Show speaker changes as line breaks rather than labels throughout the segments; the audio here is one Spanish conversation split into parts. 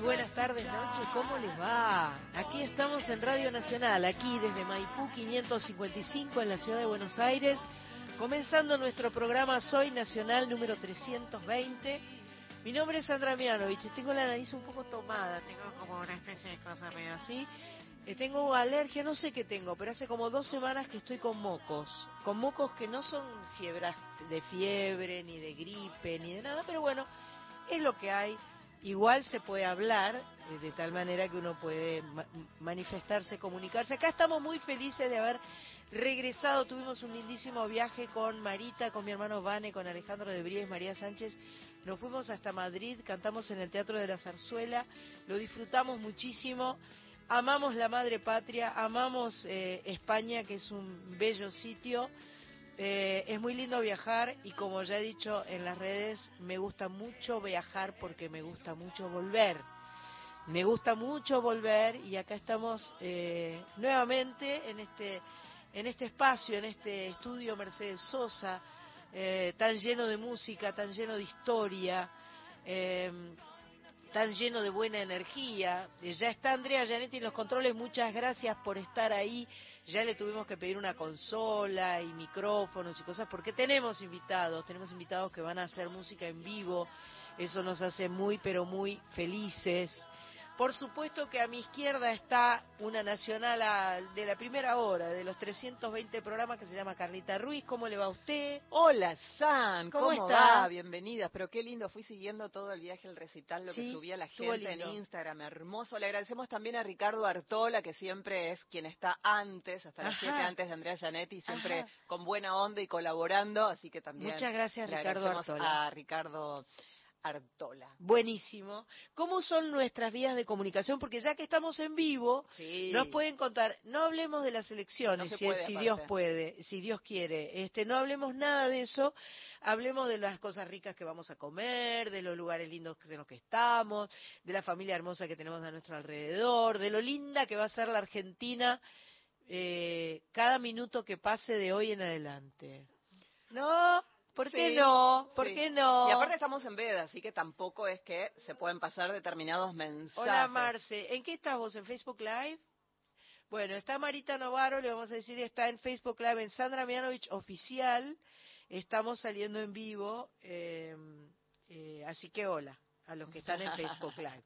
buenas tardes, noches, ¿cómo les va? Aquí estamos en Radio Nacional, aquí desde Maipú 555 en la ciudad de Buenos Aires, comenzando nuestro programa Soy Nacional número 320. Mi nombre es Sandra Mianovich, tengo la nariz un poco tomada, tengo como una especie de cosa medio así. Eh, tengo alergia, no sé qué tengo, pero hace como dos semanas que estoy con mocos. Con mocos que no son fiebras de fiebre, ni de gripe, ni de nada, pero bueno, es lo que hay. Igual se puede hablar eh, de tal manera que uno puede manifestarse, comunicarse. Acá estamos muy felices de haber regresado. Tuvimos un lindísimo viaje con Marita, con mi hermano Vane, con Alejandro de Bríes, María Sánchez. Nos fuimos hasta Madrid, cantamos en el Teatro de la Zarzuela, lo disfrutamos muchísimo. Amamos la madre patria, amamos eh, España, que es un bello sitio. Eh, es muy lindo viajar y como ya he dicho en las redes, me gusta mucho viajar porque me gusta mucho volver. Me gusta mucho volver y acá estamos eh, nuevamente en este, en este espacio, en este estudio Mercedes Sosa, tan lleno de música, tan lleno de historia tan lleno de buena energía. Eh, ya está Andrea Gianetti en los controles, muchas gracias por estar ahí. Ya le tuvimos que pedir una consola y micrófonos y cosas porque tenemos invitados, tenemos invitados que van a hacer música en vivo. Eso nos hace muy, pero muy felices. Por supuesto que a mi izquierda está una nacional de la primera hora, de los 320 programas que se llama Carlita Ruiz. ¿Cómo le va a usted?
Hola, San. ¿Cómo, está? Bienvenida. Pero qué lindo. Fui siguiendo todo el viaje, el recital, lo que subía la gente en Instagram. Hermoso. Le agradecemos también a Ricardo Artola, que siempre es quien está antes, hasta las 7 antes de Andrea Gianetti, siempre con buena onda y colaborando. Así que también.
Muchas gracias, Ricardo Artola.
A Ricardo Artola.
Buenísimo. ¿Cómo son nuestras vías de comunicación? Porque ya que estamos en vivo, nos pueden contar, no hablemos de las elecciones, si, Dios puede, si Dios quiere, este, no hablemos nada de eso, hablemos de las cosas ricas que vamos a comer, de los lugares lindos en los que estamos, de la familia hermosa que tenemos a nuestro alrededor, de lo linda que va a ser la Argentina eh, cada minuto que pase de hoy en adelante. ¿No? ¿Por qué no? ¿Por qué no?
Y aparte estamos en veda, así que tampoco es que se pueden pasar determinados mensajes.
Hola Marce, ¿en qué estás vos? ¿En Facebook Live? Bueno, está Marita Novaro, le vamos a decir, está en Facebook Live, en Sandra Mianovich Oficial. Estamos saliendo en vivo, eh, eh, así que hola a los que están en Facebook Live.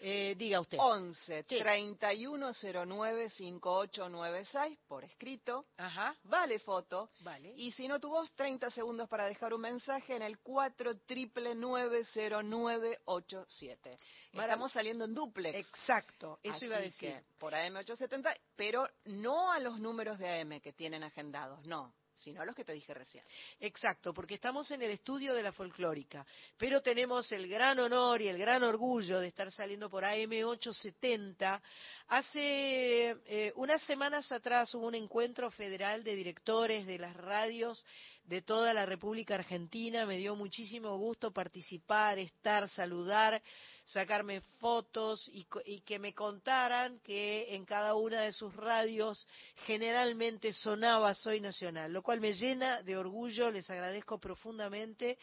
Eh, diga usted.
11 3109 5896 por escrito.
Ajá.
Vale foto.
Vale.
Y si no tu voz, 30 segundos para dejar un mensaje en el 4 triple 90987. Estamos saliendo en duplex.
Exacto, eso iba a decir.
por AM870, pero no a los números de AM que tienen agendados, no sino los que te dije recién.
Exacto, porque estamos en el estudio de la folclórica, pero tenemos el gran honor y el gran orgullo de estar saliendo por AM870. Hace eh, unas semanas atrás hubo un encuentro federal de directores de las radios de toda la República Argentina. Me dio muchísimo gusto participar, estar, saludar, sacarme fotos y, que me contaran que en cada una de sus radios generalmente sonaba Soy Nacional, lo cual me llena de orgullo, les agradezco profundamente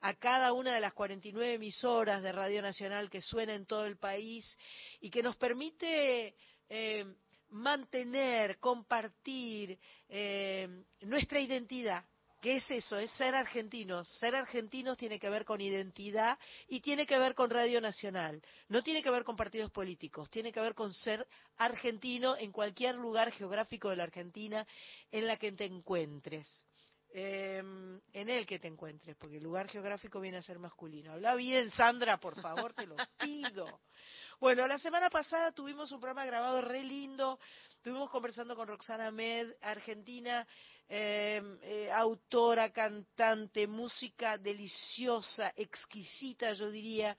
a cada una de las 49 emisoras de Radio Nacional que suena en todo el país y que nos permite eh, mantener, compartir eh, nuestra identidad ¿Qué es eso? Es ser argentinos. Ser argentinos tiene que ver con identidad y tiene que ver con Radio Nacional. No tiene que ver con partidos políticos, tiene que ver con ser argentino en cualquier lugar geográfico de la Argentina en la que te encuentres. Em, en el que te encuentres, porque el lugar geográfico viene a ser masculino. Habla bien, Sandra, por favor, te lo pido. Bueno, la semana pasada tuvimos un programa grabado re lindo, estuvimos conversando con Roxana Med, argentina, em, eh, autora, cantante, música deliciosa, exquisita, yo diría,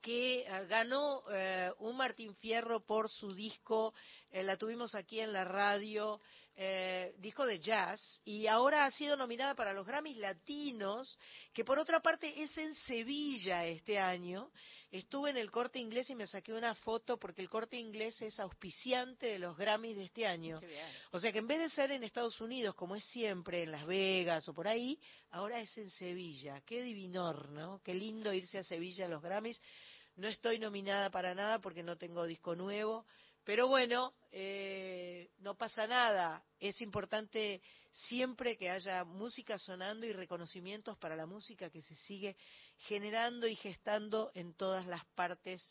que eh, ganó eh, un Martín Fierro por su disco, la tuvimos aquí en la radio, eh, disco de jazz y ahora ha sido nominada para los Grammys Latinos, que por otra parte es en Sevilla este año. Estuve en el corte inglés y me saqué una foto porque el corte inglés es auspiciante de los Grammys de este año. O sea que en vez de ser en Estados Unidos, como es siempre, en Las Vegas o por ahí, ahora es en Sevilla. Qué divinor, ¿no? Qué lindo irse a Sevilla a los Grammys No estoy nominada para nada porque no tengo disco nuevo, pero bueno, eh, no pasa nada. Es importante siempre que haya música sonando y reconocimientos para la música que se sigue generando y gestando en todas las partes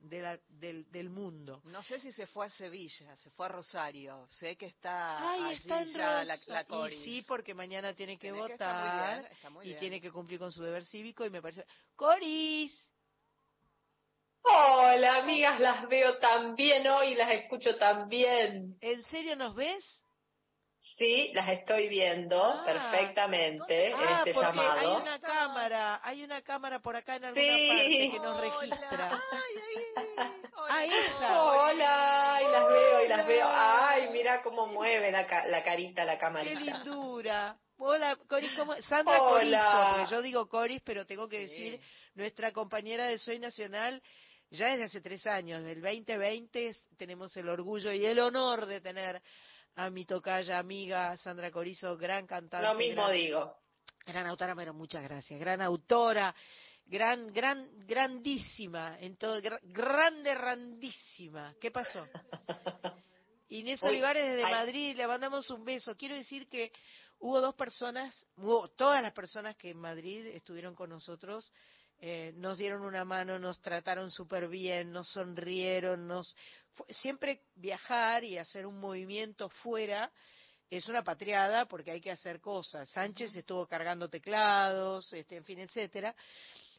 del, mundo.
No sé si se fue a Sevilla, se fue a Rosario. Sé que está
Ay, está en la, la Y sí, porque mañana tiene que votar y tiene que cumplir con su deber cívico y me parece... ¡Coris!
Hola, amigas, las veo también hoy, las escucho también.
¿En serio nos ves?
Sí, las estoy viendo ah, perfectamente en ah, este llamado.
Hay una cámara, hay una cámara por acá en alguna parte que nos registra.
Ay, Hola, y las veo, y las veo. Ay, mira cómo mueve la, la carita la cámara.
Qué lindura. Hola, Coris, ¿cómo? Sandra Hola. yo digo Coris, pero tengo que decir, nuestra compañera de Soy Nacional, ya desde hace tres años, del 2020, tenemos el orgullo y el honor de tener a mi tocaya amiga Sandra Corizo, gran cantante.
Lo mismo digo.
Gran autora, pero muchas gracias. Gran autora, gran, gran, grandísima, en todo, grande, grandísima. ¿Qué pasó? Inés Olivares desde Madrid, le mandamos un beso. Quiero decir que hubo dos personas, hubo todas las personas que en Madrid estuvieron con nosotros, eh, nos dieron una mano, nos trataron súper bien, nos sonrieron, nos siempre viajar y hacer un movimiento fuera es una patriada porque hay que hacer cosas. Sánchez estuvo cargando teclados, este, en fin, etcétera.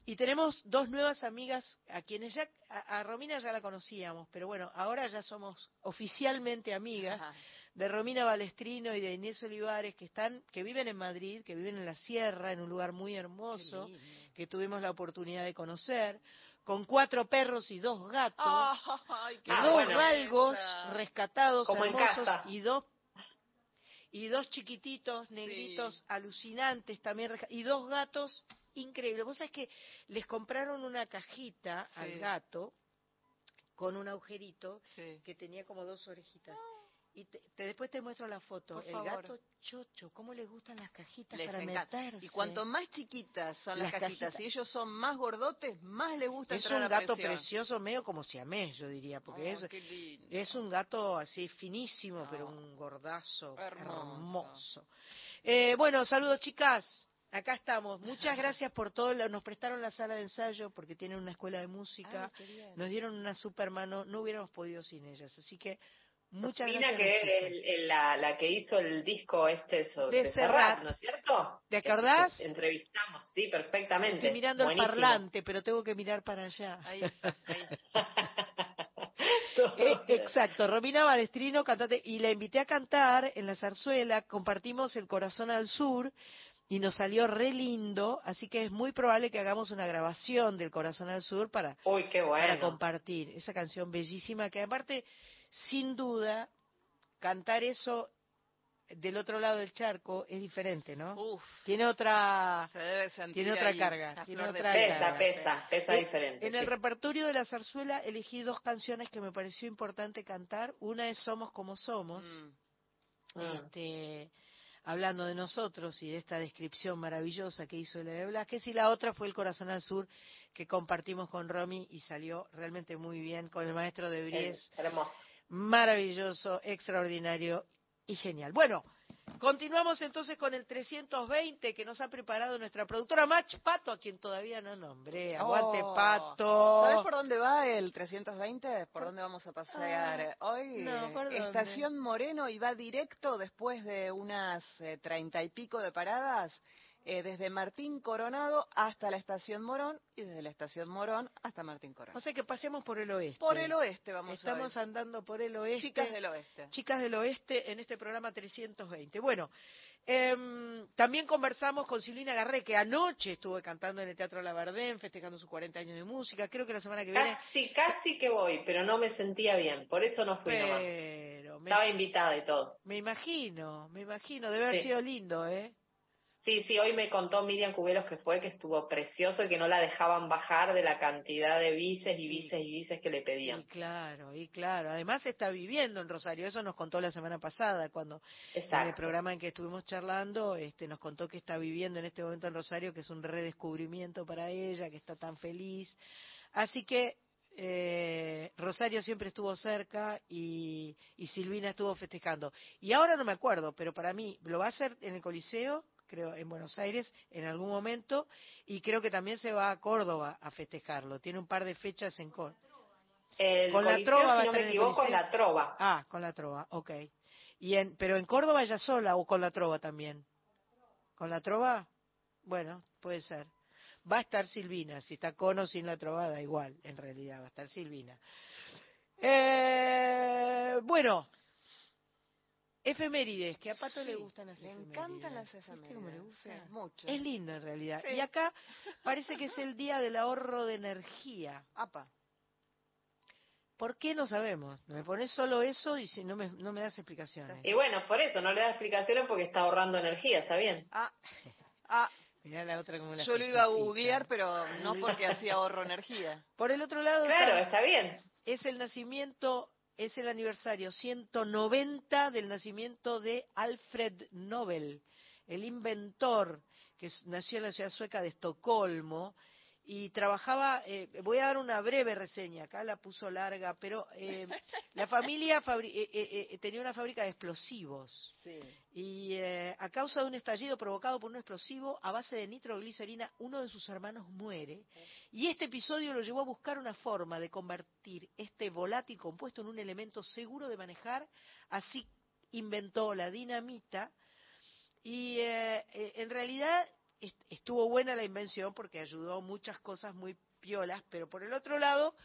Y tenemos dos nuevas amigas a quienes ya, a, Romina ya la conocíamos, pero bueno, ahora ya somos oficialmente amigas de Romina Balestrino y de Inés Olivares que están, que viven en Madrid, que viven en la sierra, en un lugar muy hermoso, que tuvimos la oportunidad de conocer con cuatro perros y dos gatos, dos galgos rescatados hermosos y dos y dos chiquititos negritos alucinantes también y dos gatos increíbles. Vos sabés que les compraron una cajita al gato con un agujerito que tenía como dos orejitas. Y te, después te muestro la foto. el gato chocho, ¿cómo les gustan las cajitas para meterse?
Y cuanto más chiquitas son las, cajitas, si ellos son más gordotes, más les gusta
Es un gato precioso, medio como siamés, yo diría, porque oh, es, es un gato así finísimo, pero un gordazo hermoso. Eh, bueno, saludos chicas. Acá estamos. Muchas gracias por todo. Nos prestaron la sala de ensayo porque tienen una escuela de música. nos dieron una super mano. No hubiéramos podido sin ellas. Así que Muchas
Mina que es la, que hizo el disco este sobre de Serrat, ¿no es cierto?
¿Te acordás?
entrevistamos, sí, perfectamente.
Estoy mirando el parlante, pero tengo que mirar para allá. Ahí eh, exacto, Romina Balestrino, cantante, y la invité a cantar en la zarzuela, compartimos El Corazón al Sur, y nos salió re lindo, así que es muy probable que hagamos una grabación del Corazón al Sur para, para compartir esa canción bellísima que aparte sin duda, cantar eso del otro lado del charco es diferente, ¿no? Uf, tiene otra, tiene otra carga, tiene otra
pesa, pesa, pesa diferente.
En el repertorio de la zarzuela elegí dos canciones que me pareció importante cantar. Una es Somos como somos, mm. este, hablando de nosotros y de esta descripción maravillosa que hizo Leo Blasquez, y la otra fue El Corazón al Sur, que compartimos con Romy y salió realmente muy bien con el maestro de Bries.
hermoso
maravilloso, extraordinario y genial. Bueno, continuamos entonces con el 320 que nos ha preparado nuestra productora Mach Pato, a quien todavía no nombré. Aguante oh. Pato.
¿Sabes por dónde va el 320? ¿Por dónde vamos a pasear ah, hoy? Estación Moreno y va directo después de unas eh, treinta y pico de paradas eh, desde Martín Coronado hasta la estación Morón y desde la estación Morón hasta Martín Coronado.
O sea que pasemos por el oeste.
Por el oeste vamos
Estamos andando por el oeste.
Chicas del oeste.
Chicas del oeste en este programa 320. Bueno, eh, también conversamos con Silvina Garré, que anoche estuvo cantando en el Teatro Labardén, festejando sus 40 años de música. Creo que la semana que viene.
Casi, casi que voy, pero no me sentía bien. Por eso no fui pero Estaba invitada y todo.
Me imagino, me imagino. Debe haber sido lindo, ¿eh?
Sí, sí, hoy me contó Miriam Cubelos que fue, que estuvo precioso y que no la dejaban bajar de la cantidad de bices y bices y bices que le pedían.
Y claro, y claro. Además está viviendo en Rosario, eso nos contó la semana pasada, cuando en el programa en que estuvimos charlando, este, nos contó que está viviendo en este momento en Rosario, que es un redescubrimiento para ella, que está tan feliz. Así que eh, Rosario siempre estuvo cerca y, Silvina estuvo festejando. Y ahora no me acuerdo, pero para mí lo va a hacer en el Coliseo, creo, en Buenos Aires en algún momento, y creo que también se va a Córdoba a festejarlo. Tiene un par de fechas en Córdoba.
con la trova, si no me equivoco, con la trova.
Ah, con la trova, ok. Y en, pero en Córdoba ella sola o con la trova también. ¿Con la trova? Bueno, puede ser. Va a estar Silvina, si está con o sin la trovada, igual, en realidad, va a estar Silvina. Eh, bueno, efemérides, que a Pato le gustan las efemérides.
Le encantan las efemérides. mucho.
Es lindo en realidad. Y acá parece que es el día del ahorro de energía.
Apa.
¿Por qué no sabemos? Me pones solo eso y si no me, no me das explicaciones.
Y bueno, por eso no le das explicaciones porque está ahorrando energía, está bien.
Ah, ah
la otra como
Yo lo iba a googlear, pero no porque hacía ahorro energía.
Por el otro lado.
Claro, está, bien.
Es el nacimiento, es el aniversario 190 del nacimiento de Alfred Nobel, el inventor que nació en la ciudad sueca de Estocolmo y trabajaba, eh, voy a dar una breve reseña, acá la puso larga, pero eh, la familia eh, tenía una fábrica de explosivos. Y a causa de un estallido provocado por un explosivo a base de nitroglicerina, uno de sus hermanos muere. Y este episodio lo llevó a buscar una forma de convertir este volátil compuesto en un elemento seguro de manejar, así inventó la dinamita. Y en realidad estuvo buena la invención porque ayudó muchas cosas muy piolas, pero por el otro lado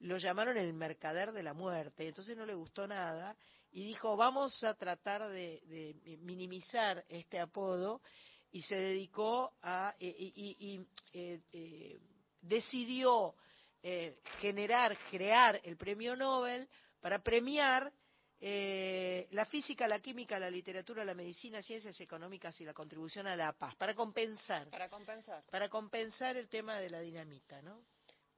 lo llamaron el mercader de la muerte, entonces no le gustó nada y dijo vamos a tratar de, minimizar este apodo y se dedicó a y, eh, eh, decidió eh, generar, crear el premio Nobel para premiar eh, la física, la química, la literatura, la medicina, ciencias económicas y la contribución a la paz, para compensar.
Para compensar.
Para compensar el tema de la dinamita, ¿no?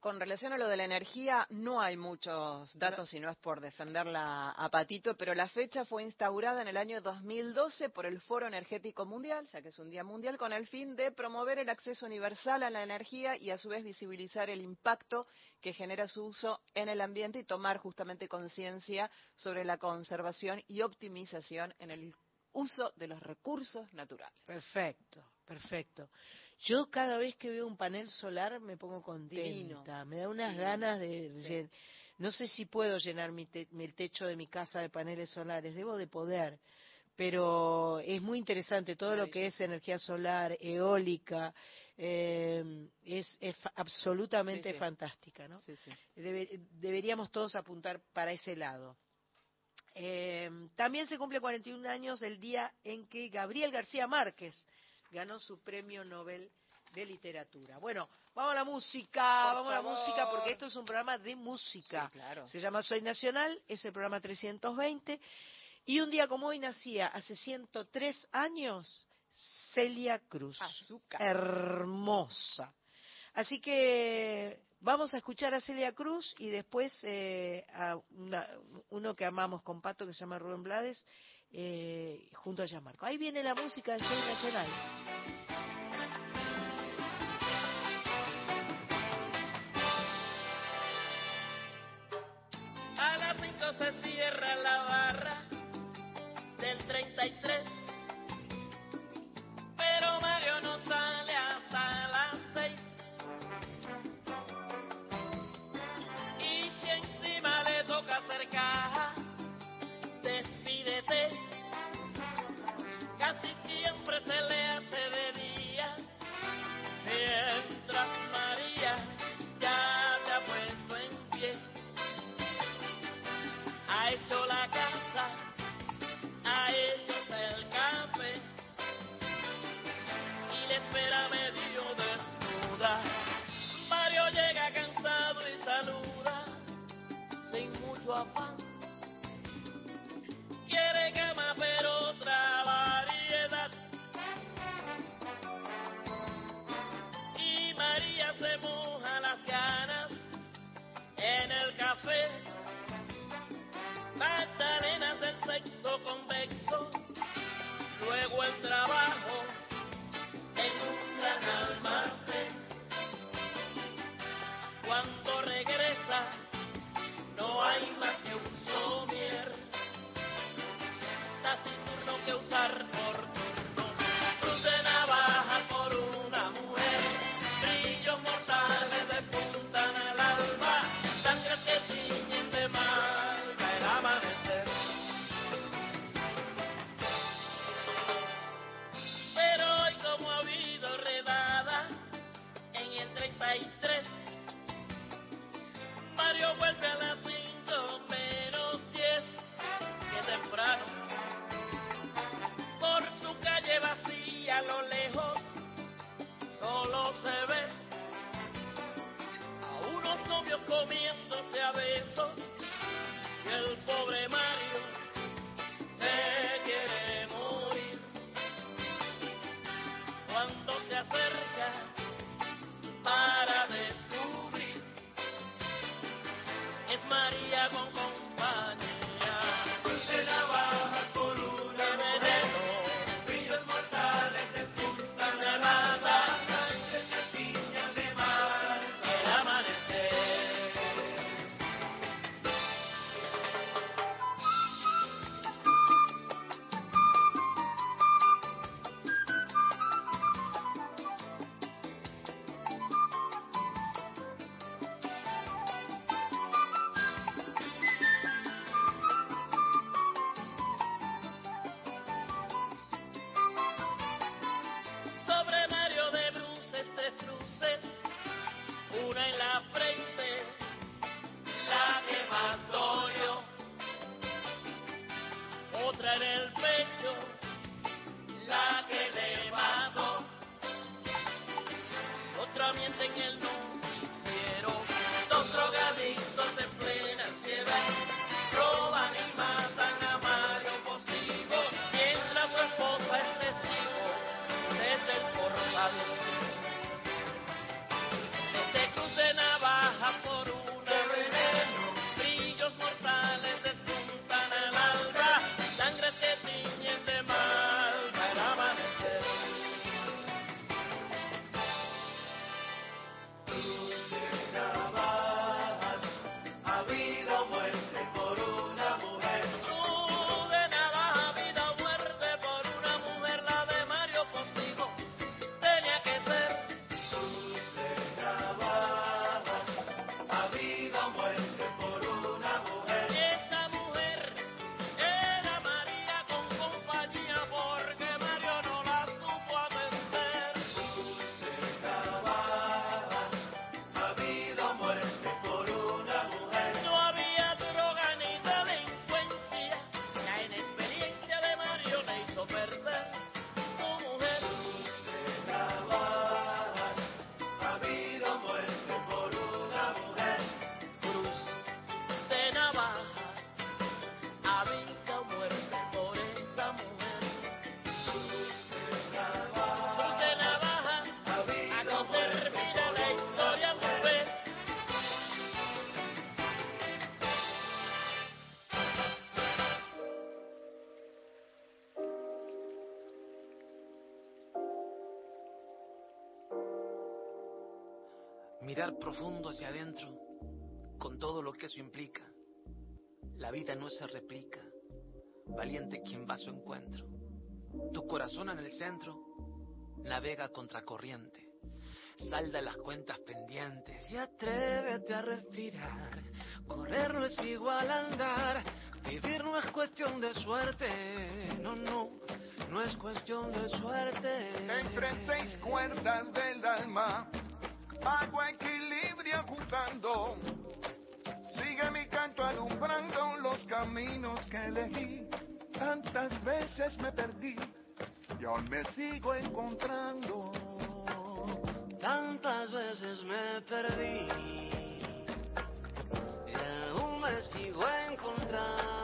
Con relación a lo de la energía, no hay muchos datos y no es por defenderla a Patito, pero la fecha fue instaurada en el año 2012 por el Foro Energético Mundial, ya que es un día mundial, con el fin de promover el acceso universal a la energía y a su vez visibilizar el impacto que genera su uso en el ambiente y tomar justamente conciencia sobre la conservación y optimización en el uso de los recursos naturales.
Perfecto, perfecto. Yo cada vez que veo un panel solar me pongo contenta, me da unas ganas de... No sé si puedo llenar mi el techo de mi casa de paneles solares, debo de poder, pero es muy interesante todo lo que es energía solar, eólica, eh, es, absolutamente fantástica, ¿no? deberíamos todos apuntar para ese lado. Eh, también se cumple 41 años del día en que Gabriel García Márquez ganó su premio Nobel de literatura. Bueno, vamos a la música, vamos a la música porque esto es un programa de música. Se llama Soy Nacional, es el programa 320 y un día como hoy nacía hace 103 años Celia Cruz. Hermosa. Así que vamos a escuchar a Celia Cruz y después eh, a uno que amamos con Pato que se llama Rubén Blades eh, junto a Gianmarco. Ahí viene la música del Soy Nacional.
A las 5 se cierra la barra del 33, Come comiendo. piedra en la frente, la que más dolió. Otra en el
Mirar profundo hacia adentro, con todo lo que eso implica. La vida no se replica, valiente quien va a su encuentro. Tu corazón en el centro navega contracorriente. Salda las cuentas pendientes y atrévete a respirar. Correr no es igual a andar, vivir no es cuestión de suerte. No, no, no es cuestión de suerte.
Entre seis cuerdas del alma, hago equilibrio jugando. Sigue mi canto alumbrando los caminos que elegí. Tantas veces me perdí y aún me sigo encontrando.
Tantas veces me perdí y aún me sigo encontrando.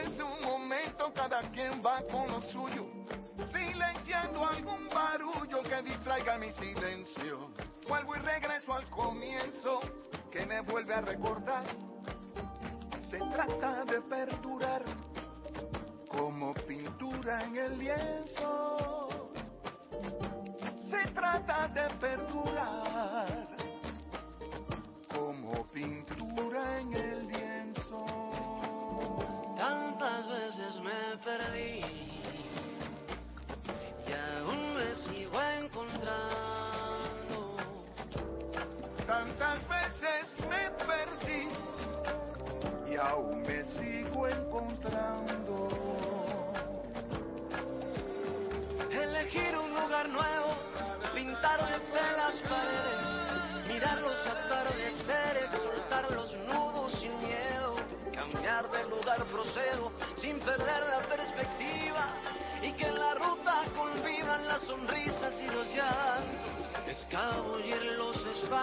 En su momento, cada quien va con lo suyo silenciando algún barullo que distraiga mi silencio. Vuelvo y regreso al comienzo que me vuelve a recordar. Se trata de perdurar como pintura en el lienzo. Se trata de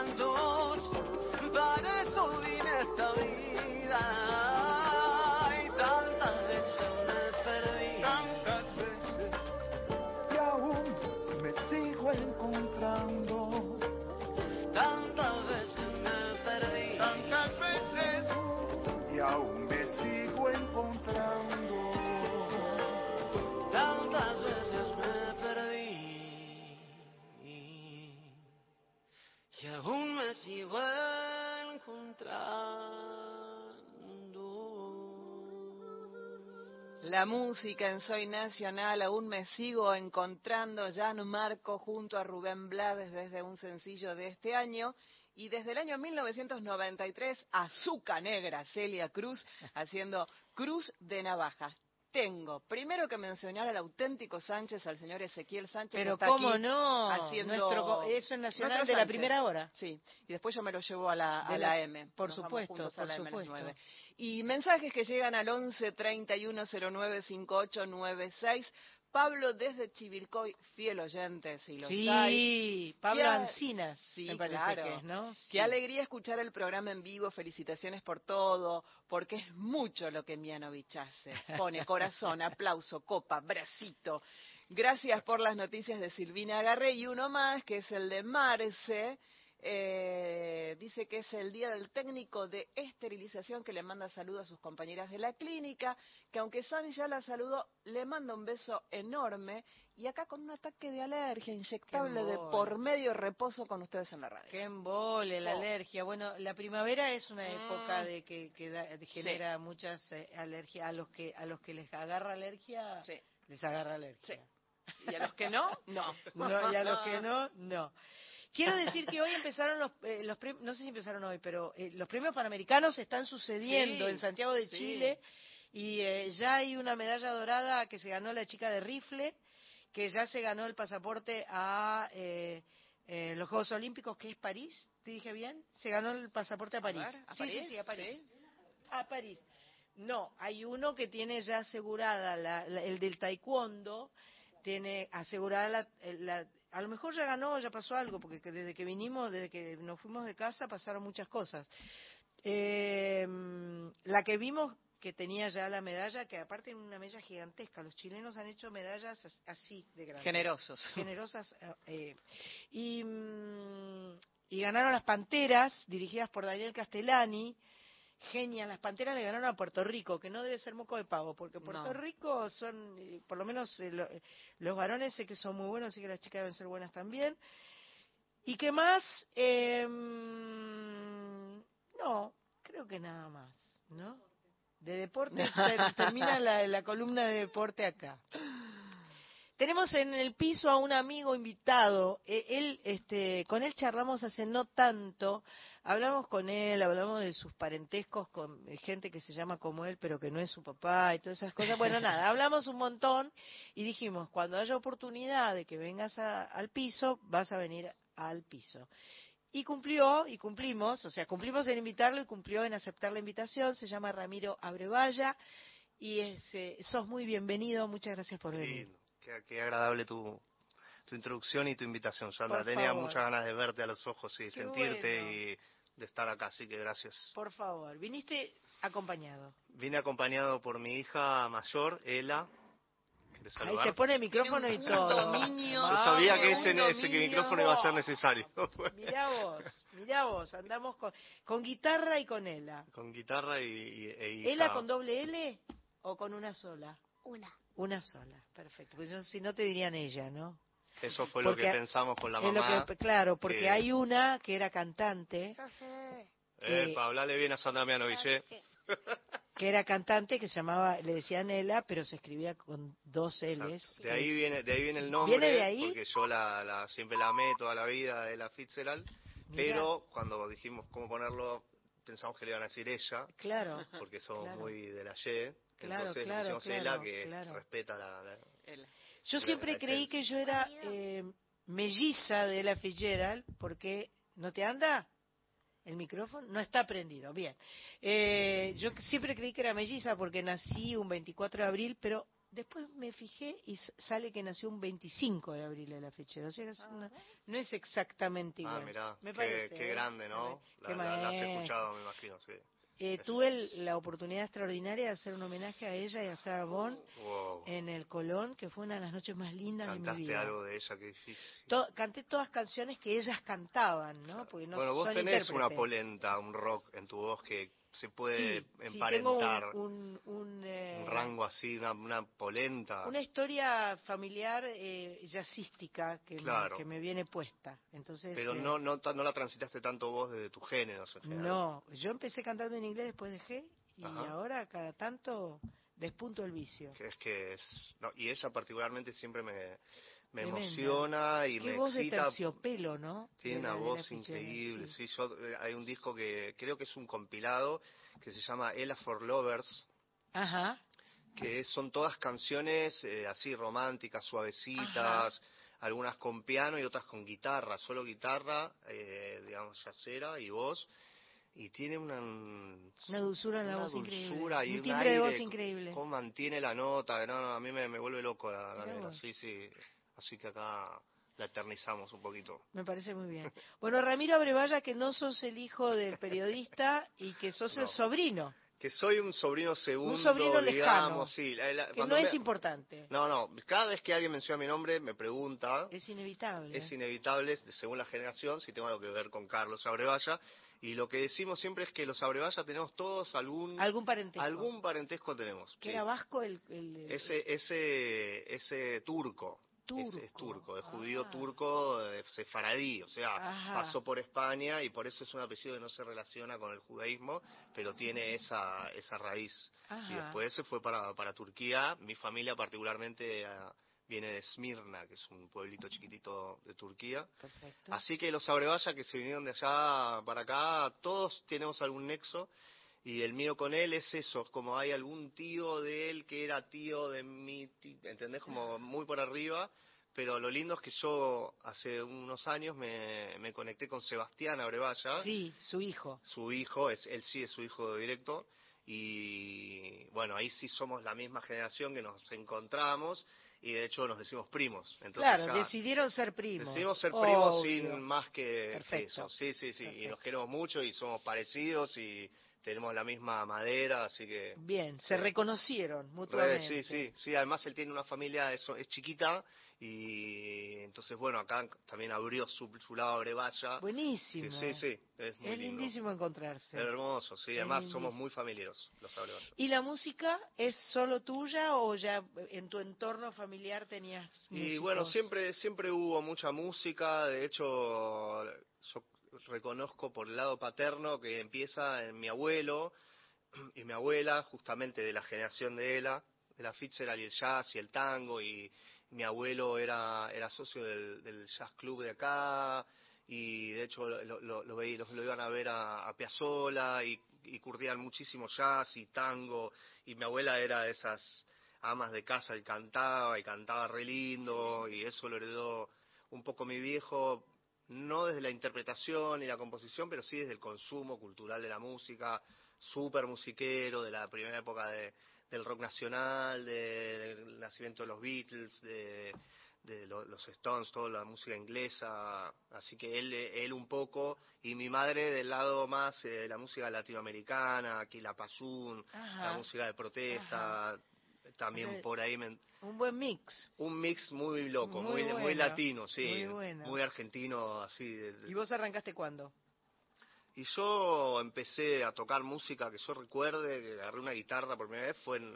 los La
música en Soy Nacional aún me sigo encontrando. Ya no marco junto a Rubén Blades desde un sencillo de este año. Y desde el año 1993, Azúcar Negra, Celia Cruz, haciendo Cruz de Navajas tengo primero que mencionar al auténtico Sánchez, al señor Ezequiel Sánchez.
Pero
que está
cómo
aquí
no,
haciendo
Nuestro, eso es nacional de la
Sánchez.
primera hora.
Sí, y después yo me lo llevo a la, a la
la-
M.
por
Nos
supuesto, por
la M
supuesto.
nueve. Y mensajes que llegan al 11 31 09 5896. Pablo desde Chivilcoy, fiel oyente, si hay.
Sí, Pablo
Qué
Ancinas,
Sí,
me parece
claro.
que es, ¿no?
Qué alegría escuchar el programa en vivo, felicitaciones por todo, porque es mucho lo que Mianovich hace. Pone corazón, aplauso, copa, bracito. Gracias por las noticias de Silvina Agarré y uno más, que es el de Marce. Eh, dice que es el día del técnico de esterilización que le manda saludos a sus compañeras de la clínica, que aunque San ya la saludó, le manda un beso enorme y acá con un ataque de alergia inyectable de por medio reposo con ustedes en la radio.
Qué embole, la
Oh.
alergia. Bueno, la primavera es una época
Mm.
de que, que da- genera muchas eh, alergias. A los que a los que les agarra alergia,
Sí.
les agarra alergia.
Y a los que no, no.
No, y a los que no, no. Quiero decir que hoy empezaron los, eh, los no sé si empezaron hoy, pero eh, los premios panamericanos están sucediendo
Sí,
en Santiago de
sí.
Chile y eh, ya hay una medalla dorada que se ganó la chica de rifle, que ya se ganó el pasaporte a eh, eh, los Juegos Olímpicos, que es París, ¿te dije bien? Se ganó el pasaporte a París.
ver, ¿a
sí, sí,
París?
sí, a París.
¿Sí?
A París. No, hay uno que tiene ya asegurada, la- la- el del taekwondo, tiene asegurada la, la- a lo mejor ya ganó, ya pasó algo, porque que desde que vinimos, desde que nos fuimos de casa, pasaron muchas cosas. Eh, la que vimos que tenía ya la medalla, que aparte era una medalla gigantesca. Los chilenos han hecho medallas así de grandes.
Generosos.
Generosas. Eh, y, mm, y ganaron las Panteras, dirigidas por Daniel Castellani. Genial, las Panteras le ganaron a Puerto Rico, que no debe ser moco de pavo, porque Puerto Rico son, eh, por lo menos eh, los varones sé que son muy buenos, así que las chicas deben ser buenas también. ¿Y qué más? Eh, no, creo que nada más, ¿no? De deporte termina la, columna de deporte acá. Tenemos en el piso a un amigo invitado. E, él, este, con él charlamos hace no tanto. Hablamos con él, hablamos de sus parentescos con gente que se llama como él, pero que no es su papá y todas esas cosas. Bueno, nada, hablamos un montón y dijimos, cuando haya oportunidad de que vengas al piso, vas a venir al piso. Y cumplió, y cumplimos, o sea, cumplimos en invitarlo y cumplió en aceptar la invitación. Se llama Ramiro Abrevaya y es, eh, sos muy bienvenido. Muchas gracias por venir.
Qué, agradable tu, tu introducción y tu invitación, Sandra. Tenía muchas ganas de verte a los ojos y sentirte y de estar acá, así que gracias.
Por favor, viniste acompañado.
Vine acompañado por mi hija mayor, Ela,
Ahí se pone el micrófono y todo.
Yo sabía que ese, ese micrófono iba a ser necesario.
mirá vos, mirá vos, andamos con, con guitarra y con Ela.
Con guitarra y,
e ¿Ela con doble L o con una sola?
Una.
Una sola, perfecto. Pues si no te dirían ella, ¿no?
Eso fue lo que pensamos con la mamá.
claro, porque hay una que era cantante.
Eh, para hablarle bien a Sandra Mianovich, ¿eh?
que era cantante que se llamaba, le decían Ela, pero se escribía con dos L's.
De ahí viene, de ahí viene el nombre.
¿Viene de ahí?
Porque yo la, siempre la amé toda la vida, Ela Fitzgerald. Pero cuando dijimos cómo ponerlo, pensamos que le iban a decir ella.
Claro.
Porque somos muy de la Y. Claro, entonces claro, Ela, que respeta la...
yo siempre creí que yo era eh, melliza de Ela Fitzgerald, porque... ¿No te anda? El micrófono no está prendido. Bien. Eh, yo siempre creí que era melliza porque nací un 24 de abril, pero después me fijé y sale que nació un 25 de abril de la fecha. O sea, ah, no, es exactamente ah, igual.
Ah, mirá, me qué, parece, qué ¿eh? grande, ¿no? La, la, has escuchado, me imagino, sí.
Eh, tuve la oportunidad extraordinaria de hacer un homenaje a ella y a Sarah Bond en el Colón, que fue una de las noches más lindas de mi vida.
¿Cantaste algo de ella? Qué difícil.
canté todas canciones que ellas cantaban, ¿no?
Porque no bueno, vos tenés una polenta, un rock en tu voz que se puede emparentar.
Sí, un, un,
eh, un, rango así, una, polenta.
Una historia familiar eh, jazzística que, me, que me viene puesta. Entonces,
Pero eh, no, no, no la transitaste tanto vos desde tu género.
No, yo empecé cantando en inglés, después dejé, y ahora cada tanto despunto el vicio.
Es que es, y ella particularmente siempre me me emociona y
Qué
me
voz
excita.
De terciopelo, ¿no?
Tiene una voz increíble. Sí. yo, hay un disco que creo que es un compilado que se llama Ella for Lovers.
Ajá.
Que son todas canciones eh, así románticas, suavecitas, algunas con piano y otras con guitarra, solo guitarra, eh, digamos, yacera y voz y tiene una
una dulzura en la voz increíble y un timbre de voz increíble
cómo mantiene la nota no, no a mí me, vuelve loco la, la sí sí Así que acá la eternizamos un poquito.
Me parece muy bien. Bueno, Ramiro Abrevaya, que no sos el hijo del periodista y que sos el sobrino.
Que soy un sobrino segundo,
un sobrino
digamos,
sí. que no es importante.
No, no. Cada vez que alguien menciona mi nombre, me pregunta.
Es inevitable.
Es inevitable, según la generación, si tengo algo que ver con Carlos Abrevaya. Y lo que decimos siempre es que los Abrevaya tenemos todos algún...
Algún parentesco.
Algún parentesco tenemos.
¿Que era vasco el,
Ese, ese, ese turco. Es, turco, es judío ah. turco, sefaradí, o sea, pasó por España y por eso es un apellido que no se relaciona con el judaísmo, pero tiene esa, esa raíz. Y después se fue para, para Turquía, mi familia particularmente eh, viene de Smirna, que es un pueblito chiquitito de Turquía. Así que los Abrevaya que se vinieron de allá para acá, todos tenemos algún nexo y el mío con él es eso, como hay algún tío de él que era tío de mi, ¿entendés? Como muy por arriba, pero lo lindo es que yo hace unos años me, me conecté con Sebastián Abrevaya.
Sí, su hijo.
Su hijo, es, él sí es su hijo directo, y bueno, ahí sí somos la misma generación que nos encontramos y de hecho nos decimos primos. Entonces
claro, decidieron ser primos.
Decidimos ser primos sin más que eso. Sí, sí, sí, y nos queremos mucho y somos parecidos y tenemos la misma madera, así que...
Bien, se reconocieron mutuamente.
Sí, sí, sí, además él tiene una familia, es, es chiquita, y entonces bueno acá también abrió su, su lado Brevalla
buenísimo.
Sí sí es muy
lindísimo encontrarse.
Es hermoso sí además somos muy familiares los
y la música es solo tuya o ya en tu entorno familiar tenías
y bueno siempre siempre hubo mucha música de hecho yo reconozco por el lado paterno que empieza en mi abuelo y mi abuela justamente de la generación de ella de la Fitzgerald y el jazz y el tango y mi abuelo era, era socio del, jazz club de acá y de hecho lo, lo, lo, lo iban a ver a, a Piazzolla y, y curtían muchísimo jazz y tango y mi abuela era de esas amas de casa y cantaba y cantaba re lindo y eso lo heredó un poco mi viejo no desde la interpretación y la composición pero sí desde el consumo cultural de la música súper musiquero de la primera época de, del rock nacional, del nacimiento de los Beatles, de, los Stones, toda la música inglesa, así que él, él un poco, y mi madre del lado más de eh, la música latinoamericana, aquí la Pazún, la música de protesta, también por ahí.
un buen mix.
Un mix muy loco, muy, muy, latino, sí, muy, argentino, así.
¿Y vos arrancaste cuándo?
Y yo empecé a tocar música que yo recuerde, que agarré una guitarra por primera vez, fue en,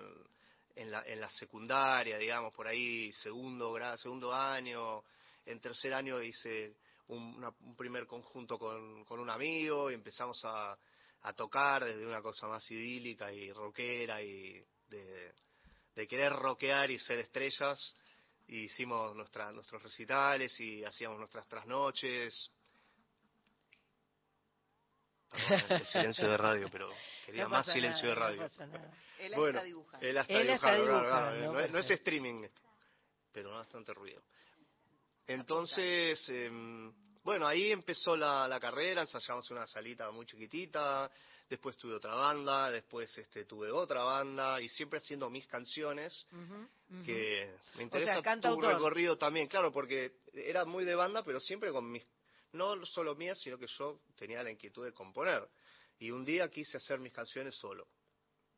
en, la, en la secundaria, digamos, por ahí, segundo, grado, segundo año. En tercer año hice un, un primer conjunto con, con, un amigo y empezamos a, a tocar desde una cosa más idílica y rockera y de, de querer rockear y ser estrellas. Y hicimos nuestra, nuestros recitales y hacíamos nuestras trasnoches el silencio de radio, pero quería más silencio de radio.
Él bueno, está dibujando.
Él está dibujando, no, es, streaming esto, pero bastante ruido. Entonces, eh, bueno, ahí empezó la, la carrera, ensayamos una salita muy chiquitita, después tuve otra banda, después este, tuve otra banda y siempre haciendo mis canciones, que me interesa tu recorrido también, claro, porque era muy de banda, pero siempre con mis no solo mías, sino que yo tenía la inquietud de componer. Y un día quise hacer mis canciones solo.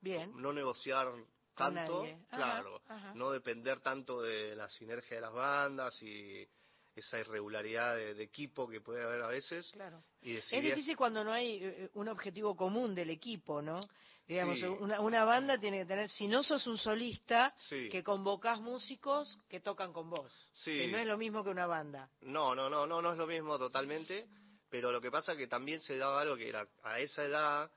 Bien.
No negociar tanto, claro, no depender tanto de la sinergia de las bandas y esa irregularidad de, equipo que puede haber a veces.
Claro. es difícil cuando no hay eh, un objetivo común del equipo, ¿no? Digamos, una, una, banda tiene que tener, si no sos un solista, que convocas músicos que tocan con vos. Que no es lo mismo que una banda.
No, no, no, no, no es lo mismo totalmente, pero lo que pasa es que también se daba algo que era a esa edad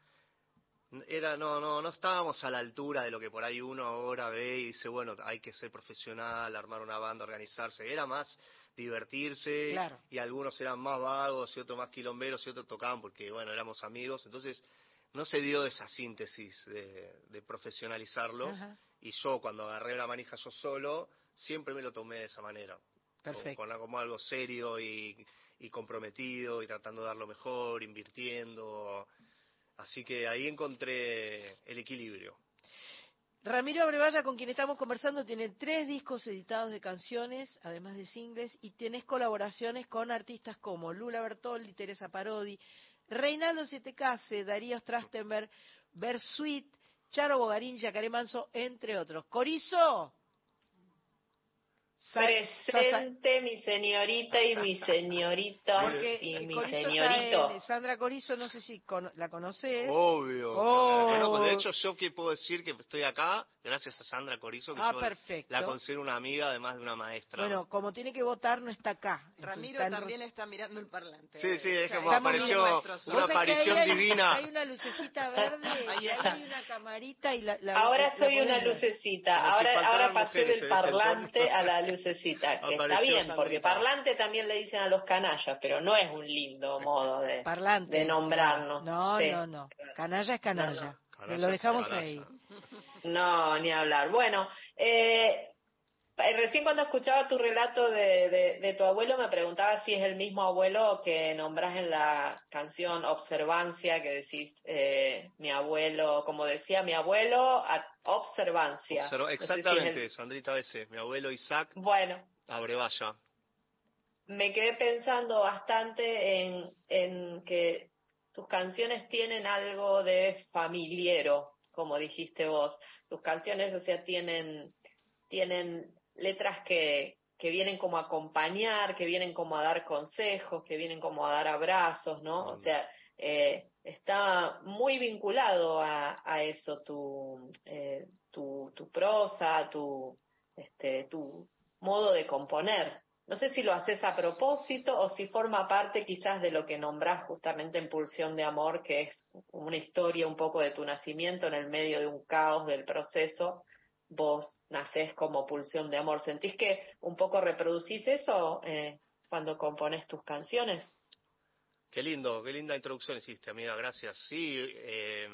era no no no estábamos a la altura de lo que por ahí uno ahora ve y dice bueno hay que ser profesional armar una banda organizarse era más divertirse y algunos eran más vagos y otros más quilomberos y otros tocaban porque bueno éramos amigos. Entonces no se dio esa síntesis de, profesionalizarlo. Y yo cuando agarré la manija yo solo siempre me lo tomé de esa manera.
Perfecto.
Con, como algo serio y, comprometido y tratando de dar lo mejor invirtiendo. Así que ahí encontré el equilibrio
Ramiro Abrevaya, con quien estamos conversando, tiene tres discos editados de canciones, además de singles, y tenés colaboraciones con artistas como Lula Bertoldi, Teresa Parodi, Reinaldo Sietecase, Darío Strastenberg, Bersuit, Charo Bogarín, Yacaré Manso, entre otros. Corizo,
Presente mi señorita y mi señorito y mi señorito.
Sandra Corizo, no sé si la conoces.
Obvio. Oh. de hecho, yo que puedo decir que estoy acá gracias a Sandra Corizo, que
ah,
la considero una amiga además de una maestra.
Bueno, como tiene que votar, no está acá.
Ramiro también está mirando el parlante.
Sí, sí, es como apareció una aparición divina.
Hay una lucecita verde, y hay una camarita y la...
ahora soy una lucecita, ahora, ahora pasé del parlante a la lucecita, que está bien, porque parlante también le dicen a los canallas, pero no es un lindo modo de, de nombrarnos.
No, no, no, canalla es canalla. lo dejamos ahí.
No, ni hablar. Bueno, eh, eh, recién cuando escuchaba tu relato de, de, tu abuelo me preguntaba si es el mismo abuelo que nombras en la canción Observancia, que decís eh, mi abuelo, como decía mi abuelo, Observancia.
exactamente, Sandrita ese, mi abuelo Isaac.
Bueno.
Abrevaya.
Me quedé pensando bastante en, en que tus canciones tienen algo de familiero, como dijiste vos. Tus canciones, o sea, tienen, tienen letras que, que vienen como a acompañar, que vienen como a dar consejos, que vienen como a dar abrazos, ¿no? O sea, eh, está muy vinculado a, a eso tu, eh, tu, tu prosa, tu, este, tu modo de componer. No sé si lo haces a propósito o si forma parte quizás de lo que nombrás justamente en Pulsión de Amor, que es una historia un poco de tu nacimiento en el medio de un caos del proceso. Vos nacés como Pulsión de Amor. ¿Sentís que un poco reproducís eso eh, cuando compones tus canciones?
Qué lindo, qué linda introducción hiciste, amiga, gracias. Sí, eh,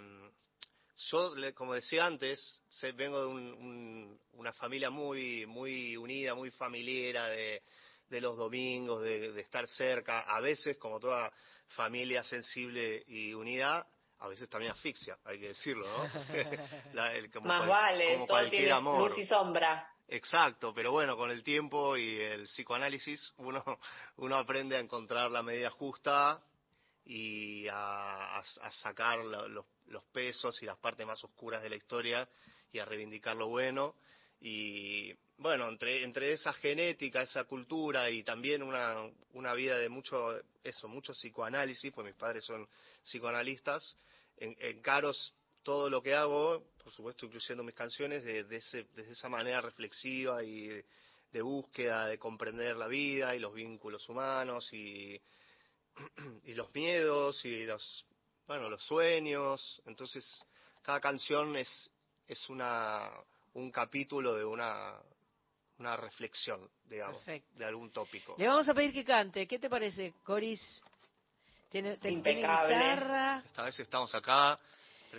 yo, como decía antes, vengo de una familia muy, muy unida, muy familiar, de, de los domingos, de, estar cerca, a veces, como toda familia sensible y unida, a veces también asfixia, hay que decirlo, ¿no?
Más vale, todo tiene luz y sombra.
Exacto, pero bueno, con el tiempo y el psicoanálisis uno, uno aprende a encontrar la medida justa y a, sacar los, los, pesos y las partes más oscuras de la historia y a reivindicar lo bueno. Y bueno, entre, entre esa genética, esa cultura y también una, una vida de mucho, eso, mucho psicoanálisis, pues mis padres son psicoanalistas, en, encaro todo lo que hago, por supuesto incluyendo mis canciones, de, ese, desde esa manera reflexiva y de búsqueda de comprender la vida y los vínculos humanos y y los miedos y los, bueno, los sueños. Entonces, cada canción es, es una, un capítulo de una, una reflexión, digamos, de algún tópico.
Le vamos a pedir que cante. ¿Qué te parece, Coris? Tiene,
Impecable.
guitarra.
Esta vez estamos acá.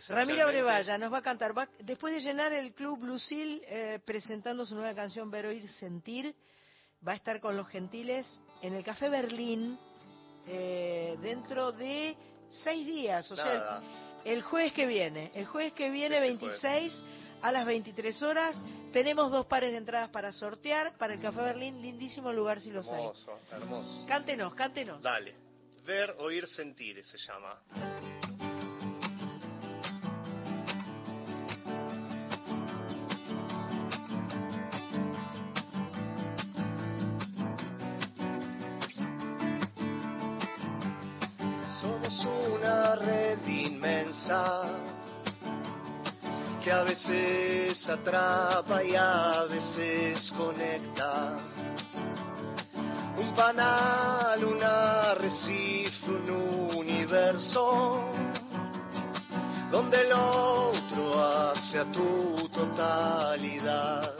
Ramiro Brevalla nos va a cantar. después de llenar el Club Lucil eh, presentando su nueva canción Ver, Oír, Sentir, va a estar con los gentiles en el Café Berlín eh, dentro de seis días, o sea, el, jueves que viene, el jueves que viene, 26 este a las 23 horas, tenemos dos pares de entradas para sortear para el Café Berlín, lindísimo lugar si los
hermoso, hay. Hermoso,
Cántenos, cántenos.
Dale, ver, oír, sentir se llama. Que a veces atrapa y a veces conecta. Un panal, un arrecife, un universo donde el otro hace a tu totalidad.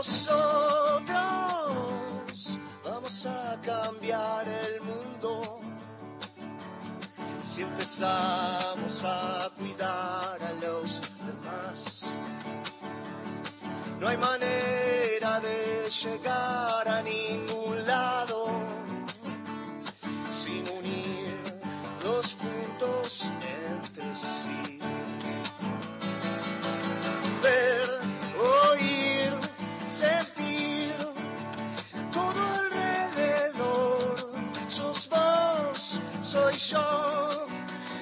Nosotros vamos a cambiar el mundo si empezamos a cuidar a los demás. No hay manera de llegar a ningún lado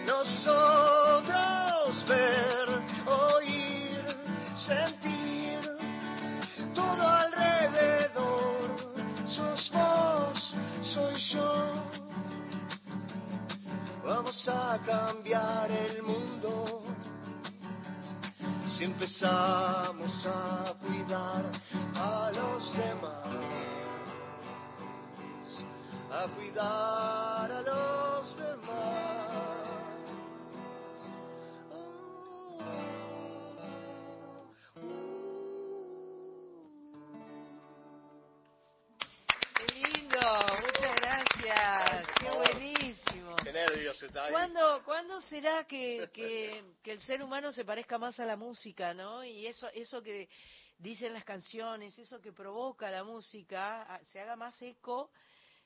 nosotros ver, oír, sentir, todo alrededor, sos vos, soy yo. Vamos a cambiar el mundo si empezamos a cuidar a los demás, a cuidar
¿Cuándo, ¿cuándo será que, que, que, el ser humano se parezca más a la música, no? Y eso, eso que dicen las canciones, eso que provoca la música, se haga más eco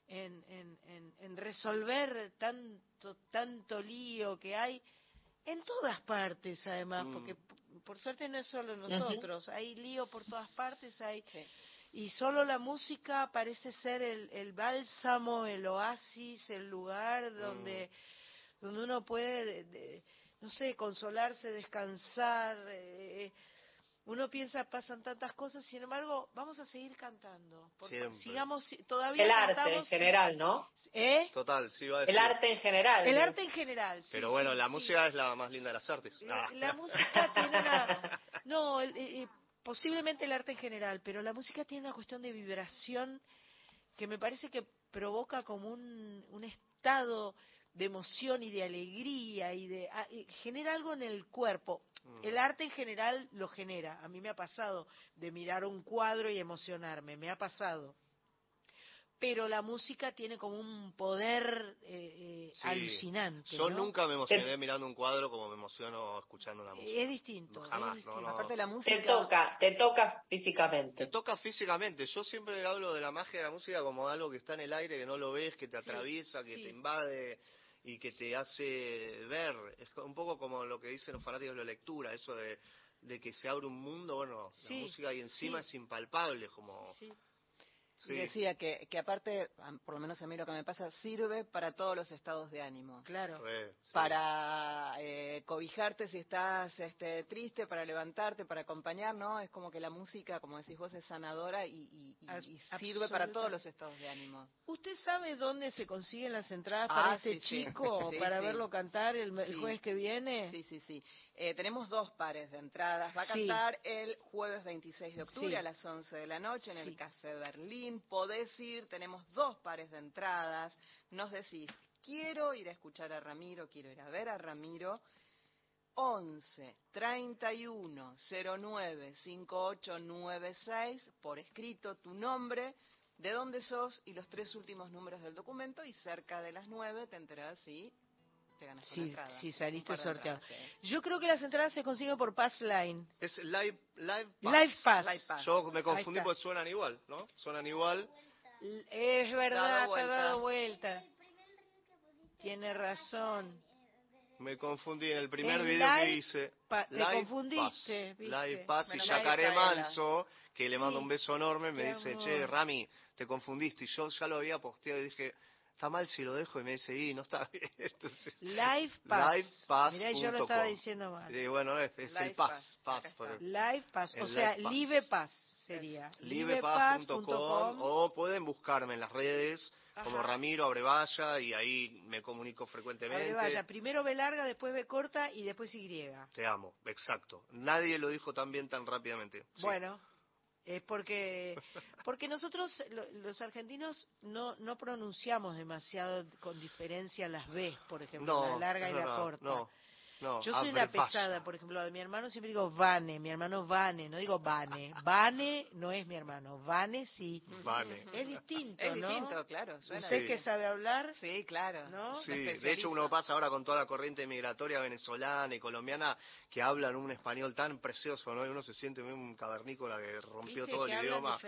en, en, en, resolver tanto, tanto lío que hay En todas partes, además, mm. porque por suerte no es solo nosotros, hay lío por todas partes, hay y solo la música parece ser el, el bálsamo, el oasis, el lugar donde mm. Donde uno puede, no sé, consolarse, descansar. Eh, uno piensa pasan tantas cosas, sin embargo, vamos a seguir cantando. sigamos todavía
el arte en general, ¿no?
¿Eh?
Total, sí
a El arte en general.
El arte en general.
Pero bueno, la música es la más linda de las artes.
La, ah. música tiene una no, posiblemente el arte en general, pero la música tiene una cuestión de vibración que me parece que provoca como un, un estado de emoción y de alegría y de ah, genera algo en el cuerpo. Mm. El arte en general lo genera. A mí me ha pasado de mirar un cuadro y emocionarme, me ha pasado. Pero la música tiene como un poder eh, eh alucinante.
Yo nunca me emocioné mirando un cuadro como me emociono escuchando una música.
Es distinto.
jamás.
Aparte la música.
Te toca, te toca físicamente.
Te toca físicamente. Yo siempre hablo de la magia de la música como algo que está en el aire, que no lo ves, que te atraviesa, que te invade y que te hace ver. Es un poco como lo que dicen los fanáticos de la lectura, eso de, de que se abre un mundo, bueno, la música ahí encima es impalpable, como...
Decía que, que aparte, por lo menos a mí lo que me pasa, sirve para todos los estados de ánimo.
Claro.
Para eh, cobijarte si estás este, triste, para levantarte, para acompañar, ¿no? Es como que la música, como decís vos, es sanadora y, sirve para todos los estados de ánimo.
¿Usted sabe dónde se consiguen las entradas para ah, este chico, para verlo cantar el, el jueves que viene?
Sí, sí, sí. Eh, tenemos dos pares de entradas. Va a cantar el jueves 26 de octubre a las 11 de la noche en el Café Berlín. Podés ir, tenemos dos pares de entradas. Nos decís, quiero ir a escuchar a Ramiro, quiero ir a ver a Ramiro. 11 31 09 5896 por escrito tu nombre, de dónde sos y los tres últimos números del documento y cerca de las 9 te enterás si
sí, Sí, saliste sorteado. Yo creo que las entradas se consiguen por Pass Line.
Es Live, live,
pass. live Pass.
Yo me confundí porque suenan igual, ¿no? Suenan igual.
Es verdad, te ha dado vuelta. Tiene razón.
Me confundí en el primer video que hice.
live te confundiste.
Pass. Live Pass y Yacaré Manso, que le mando un beso enorme, me dice, che, Rami, te confundiste. Y yo ya lo había posteado y dije, está mal si lo dejo y me dice, y no está bien. Entonces,
Live Pass. Mirá, yo lo estaba diciendo mal.
Y bueno, es, el Pass. pass,
Live Pass, o sea, Live Pass sería.
Livepass.com o pueden buscarme en las redes como Ramiro Abrevaya y ahí me comunico frecuentemente.
Abrevaya, primero B larga, después B corta y después Y.
Te amo, exacto. Nadie lo dijo tan bien tan rápidamente.
Bueno. Es porque, porque nosotros, los argentinos, no, no pronunciamos demasiado con diferencia las B, por ejemplo, la larga y la corta. Yo soy una pesada, por ejemplo, de mi hermano siempre digo Vane, mi hermano Vane, no digo Vane. Vane no es mi hermano, Vane sí.
Vane.
Es distinto,
Es distinto, claro.
¿Usted que sabe hablar?
Sí, claro.
¿no?
Sí, de hecho uno pasa ahora con toda la corriente migratoria venezolana y colombiana que hablan un español tan precioso, ¿no? Y uno se siente un cavernícola que rompió todo el idioma.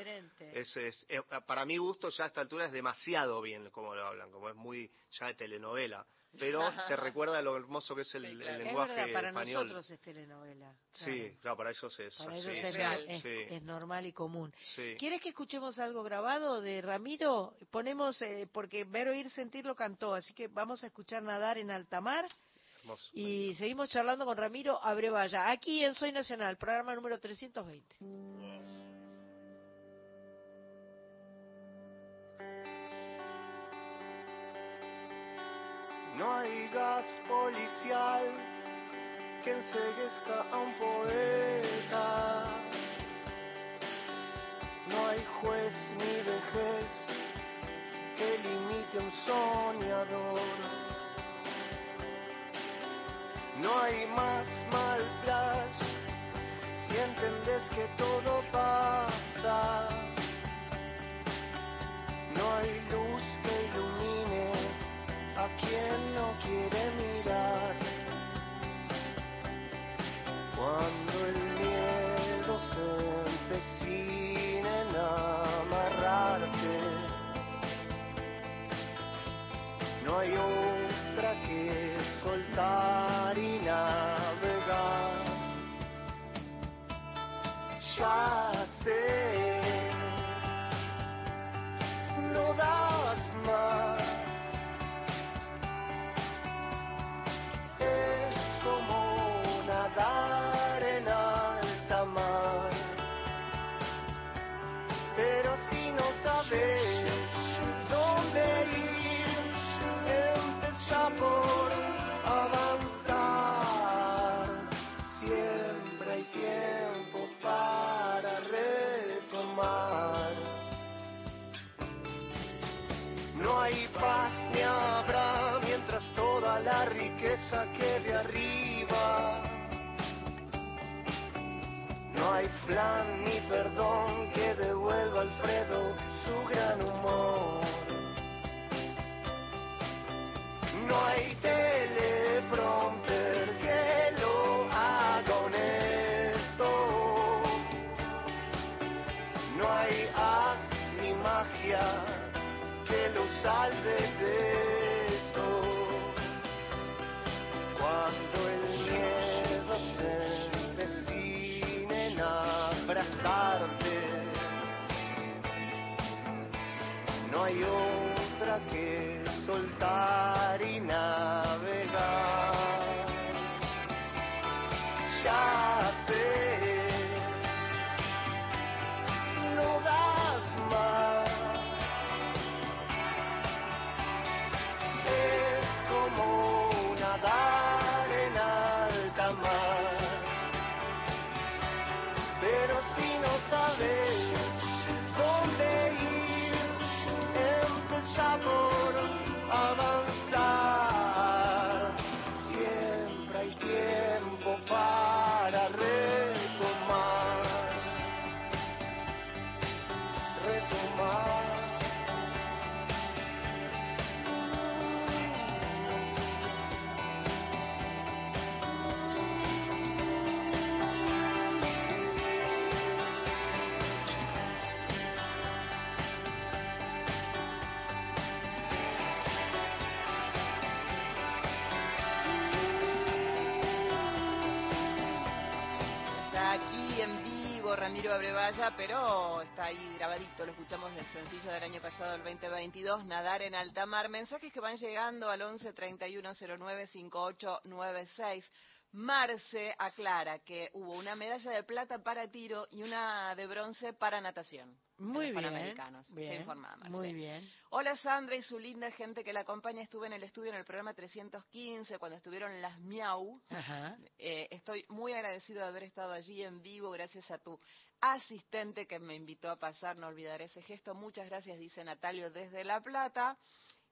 Es, es, eh, para mi gusto ya a esta altura es demasiado bien como lo hablan, como es muy ya de telenovela pero te recuerda lo hermoso que es el, lenguaje
es para nosotros es telenovela.
Sí, claro, para ellos es
para ellos es, normal y común. ¿Quieres que escuchemos algo grabado de Ramiro? Ponemos, eh, porque Ver, Oír, Sentir lo cantó, así que vamos a escuchar Nadar en Alta Mar. Y seguimos charlando con Ramiro Abrevaya, aquí en Soy Nacional, programa número 320.
No hay gas policial que enseguezca a un poeta. No hay juez ni vejez que limite un soñador. No hay más mal si entendés que todo pasa. No hay luz quien no quiere mirar. Cuando el miedo se empecina en amarrarte, no hay otra que escoltar y navegar. Ya plan ni perdón que devuelva Alfredo su gran humor. No hay teleprompter que lo haga honesto. No hay haz ni magia que lo salve de no Pero
está ahí grabadito, lo escuchamos del sencillo del año pasado, el 2022, Nadar en alta mar. Mensajes que van llegando al 11 31 09 5896. Marce aclara que hubo una medalla de plata para tiro y una de bronce para natación.
Muy bien,
Panamericanos.
Bien,
informa Marce.
muy bien.
Hola Sandra y su linda gente que la acompaña. Estuve en el estudio en el programa 315 cuando estuvieron las Miau.
Ajá.
Eh, estoy muy agradecido de haber estado allí en vivo gracias a tu asistente que me invitó a pasar. No olvidaré ese gesto. Muchas gracias, dice Natalio desde La Plata.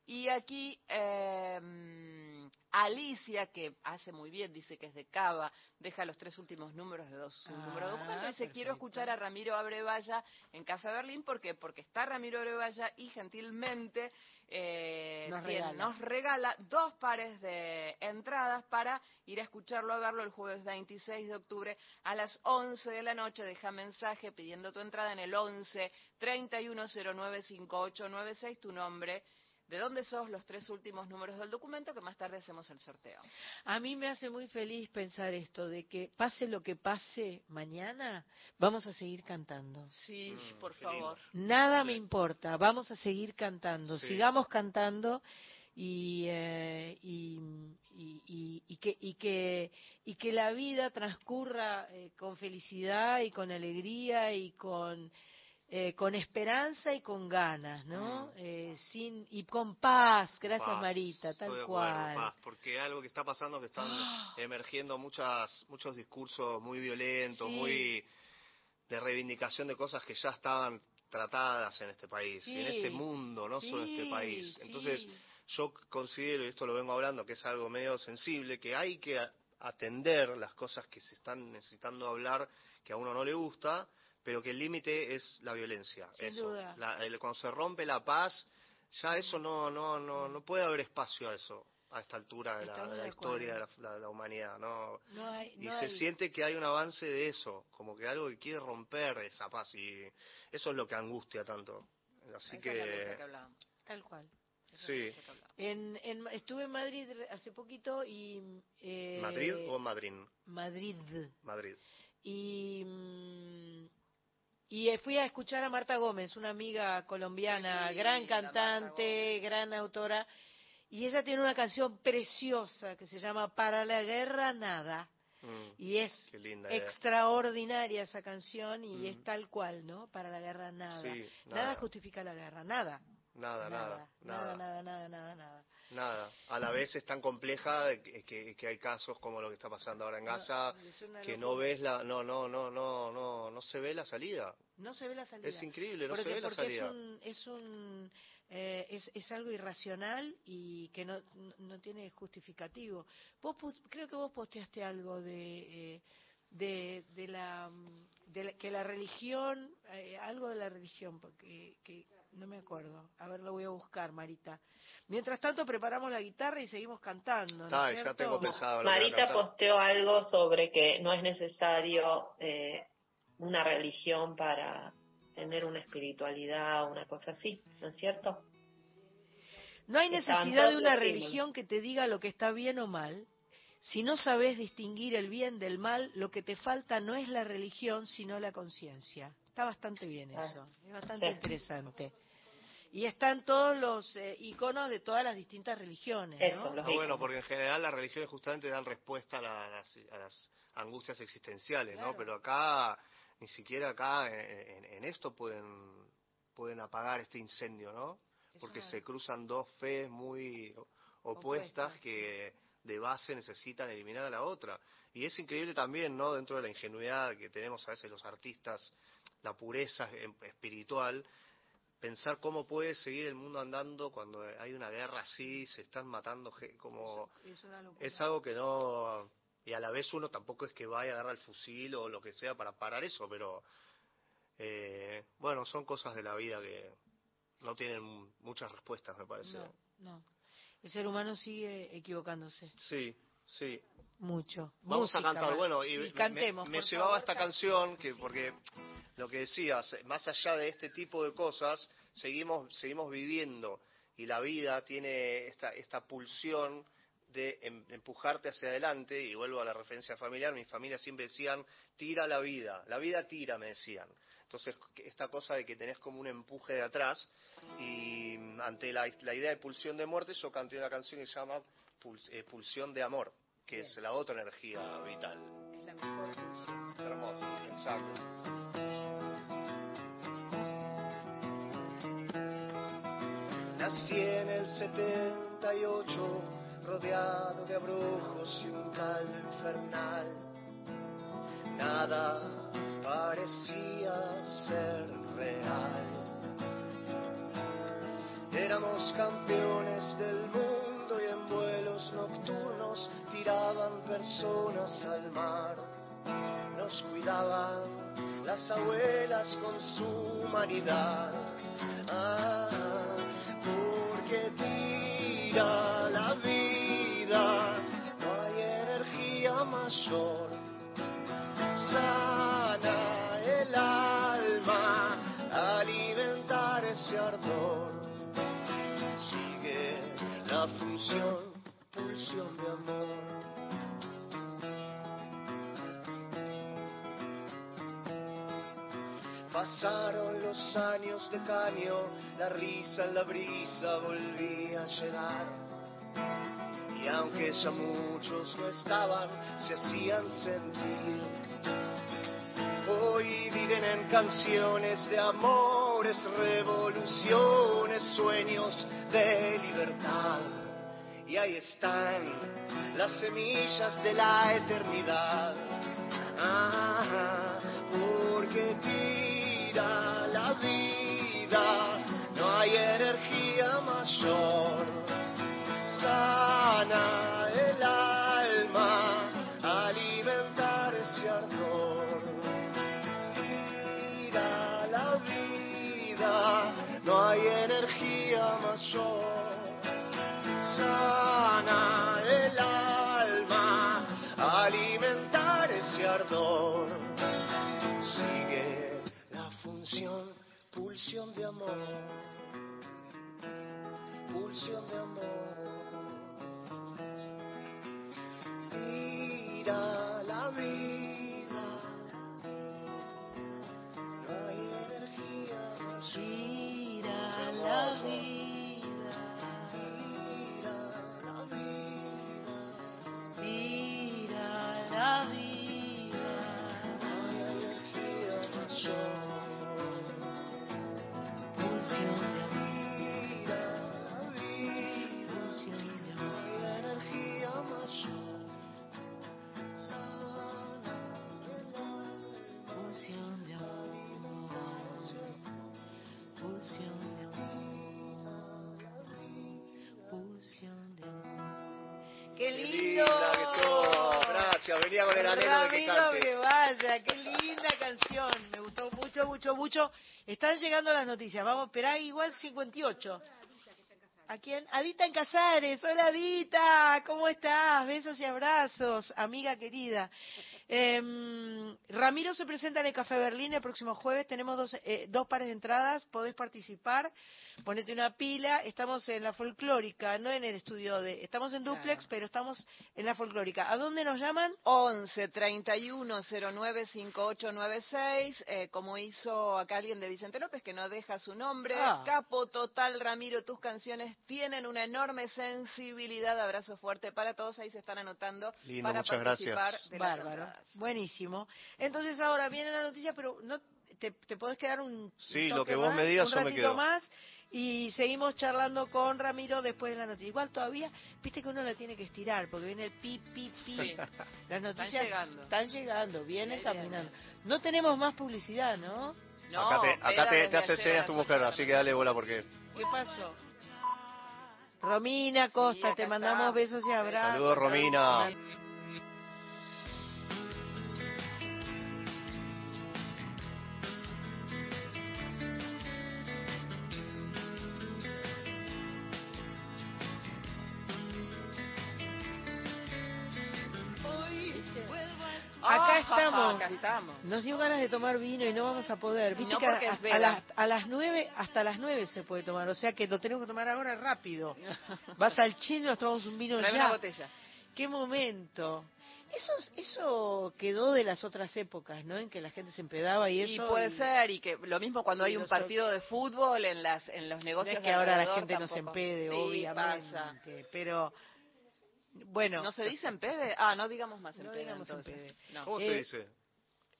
Y aquí eh, Alicia, que hace muy bien, dice que es de Cava, deja los tres últimos números de dos, su
Ah,
número de documento. Dice, quiero escuchar a Ramiro Abrevaya en Café Berlín. ¿Por qué? Porque está Ramiro Abrevaya y gentilmente eh,
Nos regala.
nos regala dos pares de entradas para ir a escucharlo, a verlo el jueves 26 de octubre a las 11 de la noche. Deja mensaje pidiendo tu entrada en el 11 3109 5896, tu nombre. ¿De dónde sos los tres últimos números del documento? Que más tarde hacemos el sorteo.
A mí me hace muy feliz pensar esto, de que pase lo que pase mañana, vamos a seguir cantando.
Sí,
Mm,
por
lindo.
favor.
Nada me importa, vamos a seguir cantando,
Sí.
sigamos cantando y, eh, y, y- y- y que, y, que, y que la vida transcurra eh, con felicidad y con alegría y con, eh, con esperanza y con ganas, ¿no?
Mm.
Eh, sin, y con paz, gracias
Paz,
Marita,
estoy
tal
acuerdo,
cual.
paz, porque algo que está pasando que están emergiendo muchas muchos discursos muy violentos,
Sí.
muy de reivindicación de cosas que ya estaban tratadas en este país en este mundo, no solo en este país. Entonces, yo considero, y esto lo vengo hablando, que es algo medio sensible, que hay que atender las cosas que se están necesitando hablar, que a uno no le gusta, pero que el límite es la violencia.
Sin
eso.
duda.
La- el- cuando se rompe la paz, ya eso no, no, no, no puede haber espacio a eso a esta altura de la, de historia de la, la- la humanidad, ¿no?
No hay,
Y se
hay-
siente que hay un avance de eso, como que algo que quiere romper esa paz y eso es lo que angustia tanto. Así
Esa es
que,
hablábamos.
tal cual.
Esa es
Sí.
que.
En, en- estuve en Madrid hace poquito y... eh,
¿Madrid o Madrid?
Madrid.
Madrid.
Y, mm, Y eh, fui a escuchar a Marta Gómez, una amiga colombiana, gran cantante, gran autora, y ella tiene una canción preciosa que se llama Para la guerra nada. Mm, y es extraordinaria esa canción y es mm. tal cual, ¿no? Para la guerra nada. nada. justifica la guerra, nada.
Nada, nada,
nada, nada, nada, nada, nada.
Nada. A la vez es tan compleja que, que, hay casos como lo que está pasando ahora en Gaza, que no ves la, no, no, no, no, no, no se ve la salida.
No se ve la salida.
Es increíble, no se ve la salida.
Es un, es un eh, es, es, algo irracional y que no, no tiene justificativo. Vos creo que vos posteaste algo de, eh, de, de, la, de, que la religión, eh, algo de la religión, porque que, no me acuerdo. A ver, lo voy a buscar, Marita. Mientras tanto, preparamos la guitarra y seguimos cantando. ¿no
ya tengo pensado.
Marita posteó algo sobre que no es necesario una religión para tener una espiritualidad o una cosa así, ¿no es cierto?
No hay necesidad de una religión que te diga lo que está bien o mal. Si no sabes distinguir el bien del mal, lo que te falta no es la religión, sino la conciencia. Está bastante bien ah, eso, es bastante interesante. Y están todos los eh, iconos de todas las distintas religiones.
Eso, ¿no? bueno, porque en general las religiones justamente dan respuesta a las, angustias existenciales, ¿no? Pero acá ni siquiera acá en, esto pueden, pueden apagar este incendio, ¿no? Porque se cruzan dos fees muy opuestas, que de base necesitan eliminar a la otra. Y es increíble también, ¿no? Dentro de la ingenuidad que tenemos a veces los artistas, la pureza espiritual, pensar cómo puede seguir el mundo andando cuando hay una guerra así, se están matando como es algo que no y a la vez uno tampoco es que vaya a agarrar el fusil o lo que sea para parar eso, pero eh, bueno, son cosas de la vida que no tienen muchas respuestas, me parece.
No, no. El ser humano sigue equivocándose.
Sí, sí.
Mucho.
Vamos a cantar, bueno, y cantemos, me, llevaba esta canción que porque lo que decías, más allá de este tipo de cosas, seguimos seguimos viviendo y la vida tiene esta esta pulsión de em, empujarte hacia adelante, y vuelvo a la referencia familiar, mi familia siempre decían, tira la vida, la vida tira, me decían. Entonces, esta cosa de que tenés como un empuje de atrás, y mm, ante la, idea de pulsión de muerte, yo canté una canción que se llama eh, Pulsión de Amor, que es la otra energía vital.
Es la mejor pulsión.
Hermoso, exacto.
Nací en el 78 rodeado de abrojos y un caldo infernal. Nada parecía ser real. Éramos campeones del mundo personas al mar. Nos cuidaban las abuelas con su humanidad. Ah, porque tira la vida no hay energía mayor. Sana el alma, alimentar ese ardor. Sigue la función, pulsión de amor. Pasaron los años de caño, la risa en la brisa volvía a llegar y aunque ya muchos no estaban, se hacían sentir. Hoy viven en canciones de amores, revoluciones, sueños de libertad. Y ahí están las semillas de la eternidad. Ah, pulsión de amor. Pulsión de amor.
Anhelo de que cante.
que vaya, qué linda canción. Me gustó mucho, mucho, mucho. Están llegando las noticias. Vamos a esperar igual 58. ¿A quién? Adita en Casares. Hola Adita, ¿cómo estás? Besos y abrazos, amiga querida. Eh, Ramiro se presenta en el Café Berlín el próximo jueves. Tenemos dos, eh, dos pares de entradas. Podés participar. Ponete una pila. Estamos en la folclórica, no en el estudio de. Estamos en duplex, pero estamos en la folclórica. ¿A dónde nos llaman?
11 31 09 5896. Eh, como hizo acá alguien de Vicente López, que no deja su nombre. Ah. Capo total, Ramiro. Tus canciones tienen una enorme sensibilidad. Abrazo fuerte para todos. Ahí se están anotando
Lindo,
para
muchas
participar
gracias.
de
Bárbaro. Buenísimo. Entonces ahora viene la noticia, pero no te, te podés quedar un
Sí,
un
lo
toque
que vos
más,
me digas,
un
yo me
ratito
quedo.
más y seguimos charlando con Ramiro después de la noticia. Igual todavía, viste que uno la tiene que estirar porque viene el pi pi pi.
Sí.
Las noticias
llegando.
están llegando, vienen
Bien,
caminando. No tenemos más publicidad, ¿no?
No,
acá te, acá te, te hace señas tu mujer, así que dale bola porque...
¿Qué pasó? Romina Costa, te
está.
mandamos besos y abrazos.
Saludos, Romina.
Estamos. Nos dio ganas de tomar vino y no vamos a poder. Viste
No,
que
porque
a, las, a las nueve, hasta las nueve se puede tomar. O sea que lo tenemos que tomar ahora rápido. Vas al chino y nos tomamos un vino
Trae
ya.
una botella.
¡Qué momento! Eso, eso quedó de las otras épocas, ¿no? En que la gente se empedaba y
Y
eso.
puede
y-
ser, y que lo mismo cuando hay un partido de fútbol en las en los
No
negocios
es que ahora la gente no se
tampoco.
empede,
Sí,
obviamente.
pasa.
Pero, bueno.
¿No se dice empede? Ah, no digamos más
No digamos
entonces.
empede.
No.
¿Cómo
Eh,
se dice?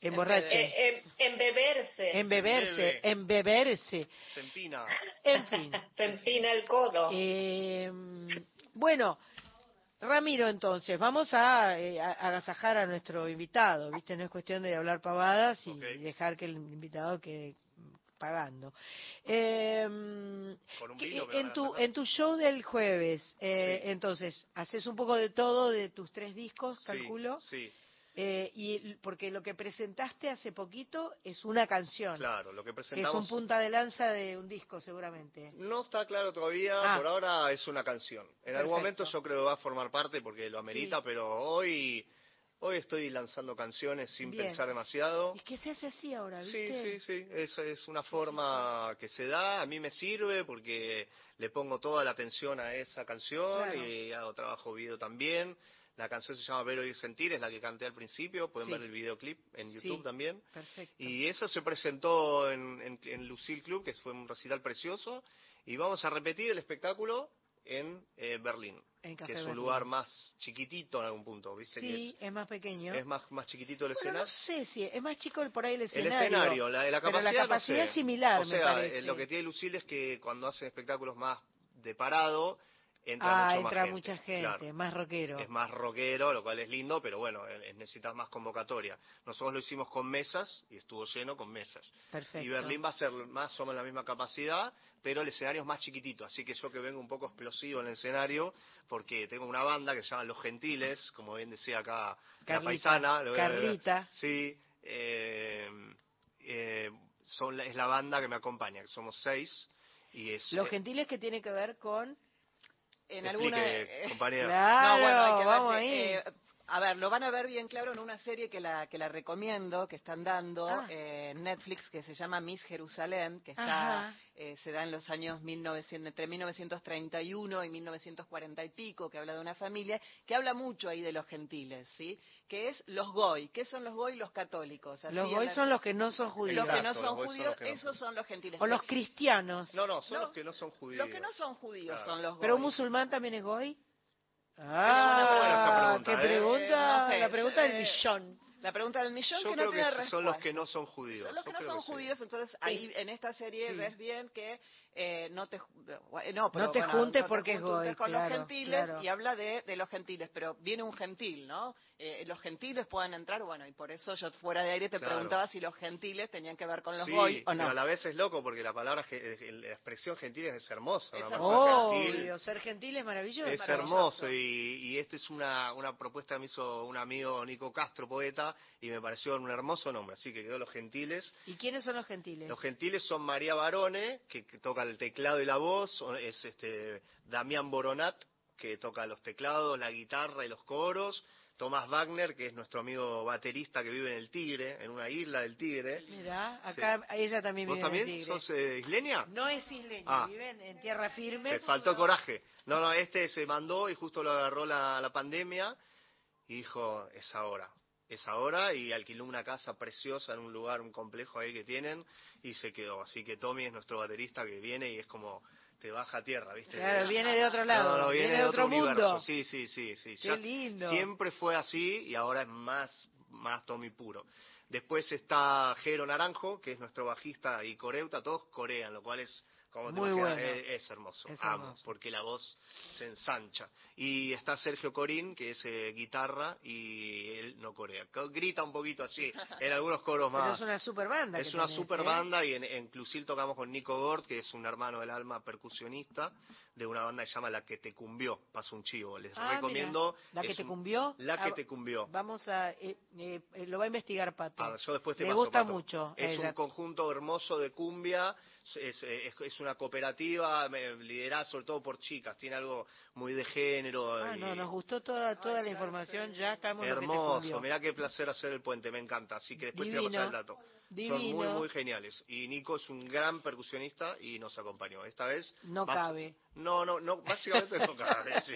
Emborrache.
Eh, eh, embeberse.
Embeberse,
bebe.
embeberse.
Se empina.
En fin.
Se empina el codo.
Eh, bueno, Ramiro, entonces, vamos a, eh, a- agasajar a nuestro invitado, ¿viste? No es cuestión de hablar pavadas y dejar que el invitado pagando. Eh,
un
que-
vino me van
en
a
tu en tu show del jueves, eh,
Sí.
entonces, haces un poco de todo de tus tres discos,
Sí,
calculo,
Sí,
eh, y porque lo que presentaste hace poquito es una canción,
claro, lo que
que es
presentamos
un punta de lanza de un disco, seguramente.
no está claro todavía,
Ah.
por ahora es una canción. En algún momento yo creo que va a formar parte porque lo amerita,
Sí.
pero hoy hoy estoy lanzando canciones sin
Bien.
pensar demasiado.
Y que se hace así ahora,
Sí,
¿viste?
sí, sí, es, es una forma que se da, a mí me sirve porque le pongo toda la atención a esa canción
Claro.
y hago trabajo video también. La canción se llama Ver, Oír, Sentir, es la que canté al principio, pueden
Sí.
ver el videoclip en
Sí.
YouTube también.
Perfecto.
Y eso se presentó en, en, en Lucille Club, que fue un recital precioso, y vamos a repetir el espectáculo en eh, Berlín,
En
que es un
Berlín.
lugar más chiquitito en algún punto, ¿viste?
Sí,
Que
es, más pequeño.
es, es más, más chiquitito el
Bueno,
escenario.
no sé si es más chico por ahí el
El
escenario.
escenario, la, la
pero
capacidad,
la
no
capacidad
sé.
es similar,
O
me
sea,
parece.
eh, lo que tiene Lucille es que cuando hacen espectáculos más de parado, entra
ah,
mucho
entra
más gente.
mucha gente,
Claro.
más rockero.
Es más rockero, lo cual es lindo, pero bueno, eh, necesitas más convocatoria. Nosotros lo hicimos con mesas y estuvo lleno con mesas.
Perfecto.
Y Berlín va a ser más o menos la misma capacidad, pero el escenario es más chiquitito. Así que yo que vengo un poco explosivo en el escenario, porque tengo una banda que se llama Los Gentiles, como bien decía acá la paisana. lo-
Carlita.
Sí, eh, eh, son es la banda que me acompaña, que somos seis. Y es,
Los
eh,
gentiles que tiene que ver con...
En
explique,
alguna...
compañera.
Claro,
no, bueno, hay que
vamos
darse,
ahí.
eh, A ver, lo van a ver bien claro en una serie que la que la recomiendo, que están dando ah. en Netflix, que se llama Miss Jerusalén, que está eh, se da en los años 1900, entre 1931 y 1940 y pico, que habla de una familia, que habla mucho ahí de los gentiles, ¿sí? Que es los goy. ¿Qué son los goy? Los católicos.
los goy son los que no son judíos.
Los que no son judíos, esos son los gentiles.
O los cristianos.
No, no, son los que no son judíos.
Los que no son judíos son los goy.
¿Pero un musulmán también es goy? Ah, qué pregunta,
¿eh?
la pregunta del millón.
La pregunta del millón
Yo
que
creo
no tiene
que Son los que no son judíos.
Son los que no son judíos, entonces ahí en esta serie ves bien que eh, no te
eh, no, te juntes porque es goy,
con los gentiles y habla de, de, los gentiles, pero viene un gentil, ¿no? Eh, los gentiles puedan entrar, bueno, y por eso yo fuera de aire te preguntaba si los gentiles tenían que ver con los goy o no.
Pero a la vez es loco porque la palabra, la expresión gentil es hermosa.
Es hermoso. ser gentil es maravilloso.
Es hermoso y, y esta es una, una propuesta que me hizo un amigo Nico Castro, poeta, y me pareció un hermoso nombre, así que quedó Los Gentiles.
¿Y quiénes son los gentiles?
Los gentiles son María Barone, que toca el teclado y la voz, es este Damián Boronat, que toca los teclados, la guitarra y los coros, Tomás Wagner, que es nuestro amigo baterista que vive en el Tigre, en una isla del Tigre.
Mira, acá ella también vive
en
el Tigre.
¿Sos eh, isleña?
No es isleña, ah. vive en, tierra firme.
Te faltó coraje. No, no, este se mandó y justo lo agarró la, la pandemia y dijo, es ahora es ahora y alquiló una casa preciosa en un lugar, un complejo ahí que tienen y se quedó. Así que Tommy es nuestro baterista que viene y es como te baja a tierra, ¿viste?
Claro, viene de otro lado, viene, de otro, mundo.
Sí, sí, sí, sí.
Qué lindo.
Siempre fue así y ahora es más, más Tommy puro. Después está Jero Naranjo, que es nuestro bajista y coreuta, todos corean, lo cual es
muy bueno.
Es, hermoso, amo, porque la voz se ensancha. Y está Sergio Corín, que es eh, guitarra y él no corea. Grita un poquito así, en algunos coros más.
Pero es una super banda.
Es una super ¿eh? banda y en, en Clusil tocamos con Nico Gort, que es un hermano del alma percusionista de una banda que se llama La que te cumbió. Paso un chivo. Les ah, recomiendo.
¿La que te cumbió?
La que ah, te cumbió.
Vamos a. Eh, lo va a investigar Pato.
Ah, yo después te
Me gusta mucho.
Es un conjunto hermoso de cumbia es, es, una cooperativa liderada sobre todo por chicas, tiene algo muy de género.
Ah, no, nos gustó toda, toda la información, ya estamos
Hermoso, mirá qué placer hacer el puente, me encanta, así que después te voy a pasar el dato. Son muy, muy geniales. Y Nico es un gran percusionista y nos acompañó. Esta vez...
No cabe.
No, no, no, básicamente no cabe, sí.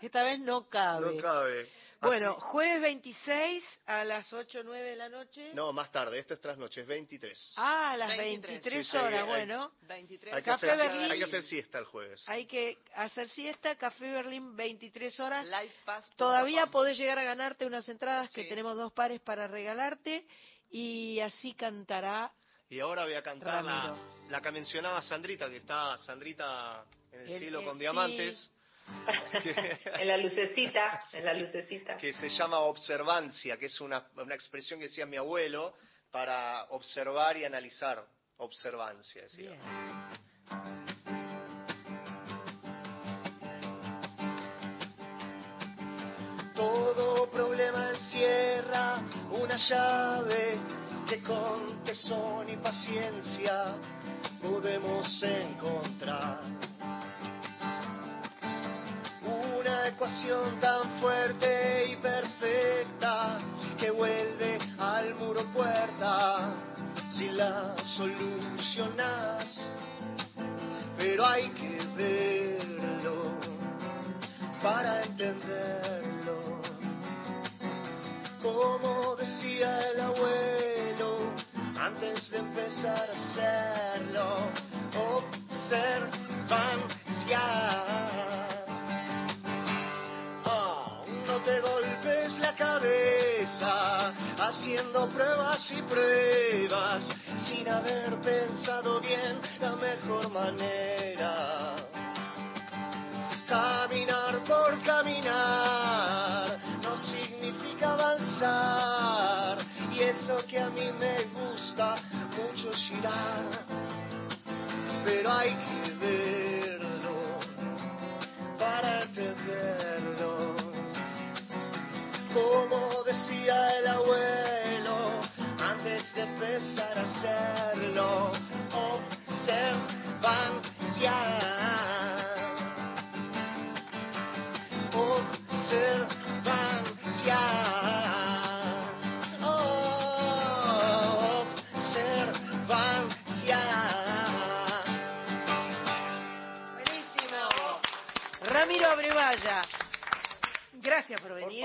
Esta vez no cabe.
No cabe.
Bueno, jueves 26 a las 8 o 9 de la noche.
No, más tarde, esta es trasnoche, es 23.
Ah, a las 23, horas, bueno.
Hay, que hacer, hay que hacer siesta el jueves.
Hay que hacer siesta, Café Berlín 23 horas. Todavía podés llegar a ganarte unas entradas que tenemos dos pares para regalarte y así cantará.
Y ahora voy a cantar la, la, que mencionaba Sandrita, que está Sandrita en el, cielo con diamantes.
en la lucecita, en la lucecita.
Que se llama observancia, que es una, una expresión que decía mi abuelo para observar y analizar. Observancia, decía.
Todo una llave que con tesón y paciencia podemos encontrar ecuación tan fuerte y perfecta que vuelve al muro puerta si la solucionas. De empezar a hacerlo, observancia. te golpes la cabeza haciendo pruebas y pruebas sin haber pensado bien la mejor manera. Caminar por caminar no significa avanzar y eso que a mí me mucho girar, pero hay que verlo para entenderlo como decía el abuelo, antes de empezar a hacerlo. Observancia.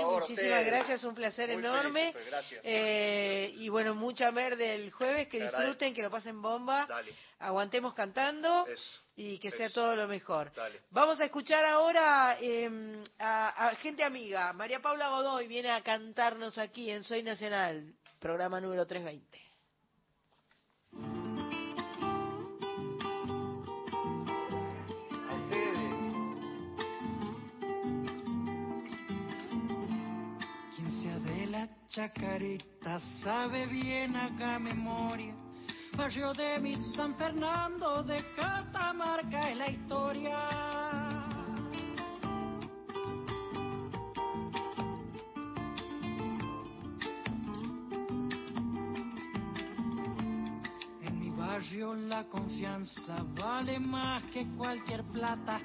Muchísimas gracias, un placer enorme. Eh, y bueno, mucha mer del jueves, que disfruten, que lo pasen bomba. Aguantemos cantando y que sea todo lo mejor. Vamos a escuchar ahora em, a, gente amiga. María Paula Godoy viene a cantarnos aquí en Soy Nacional, programa número 320.
Chacarita sabe bien acá memoria. Barrio de mi San Fernando de Catamarca es la historia. En mi barrio la confianza vale más que cualquier plata.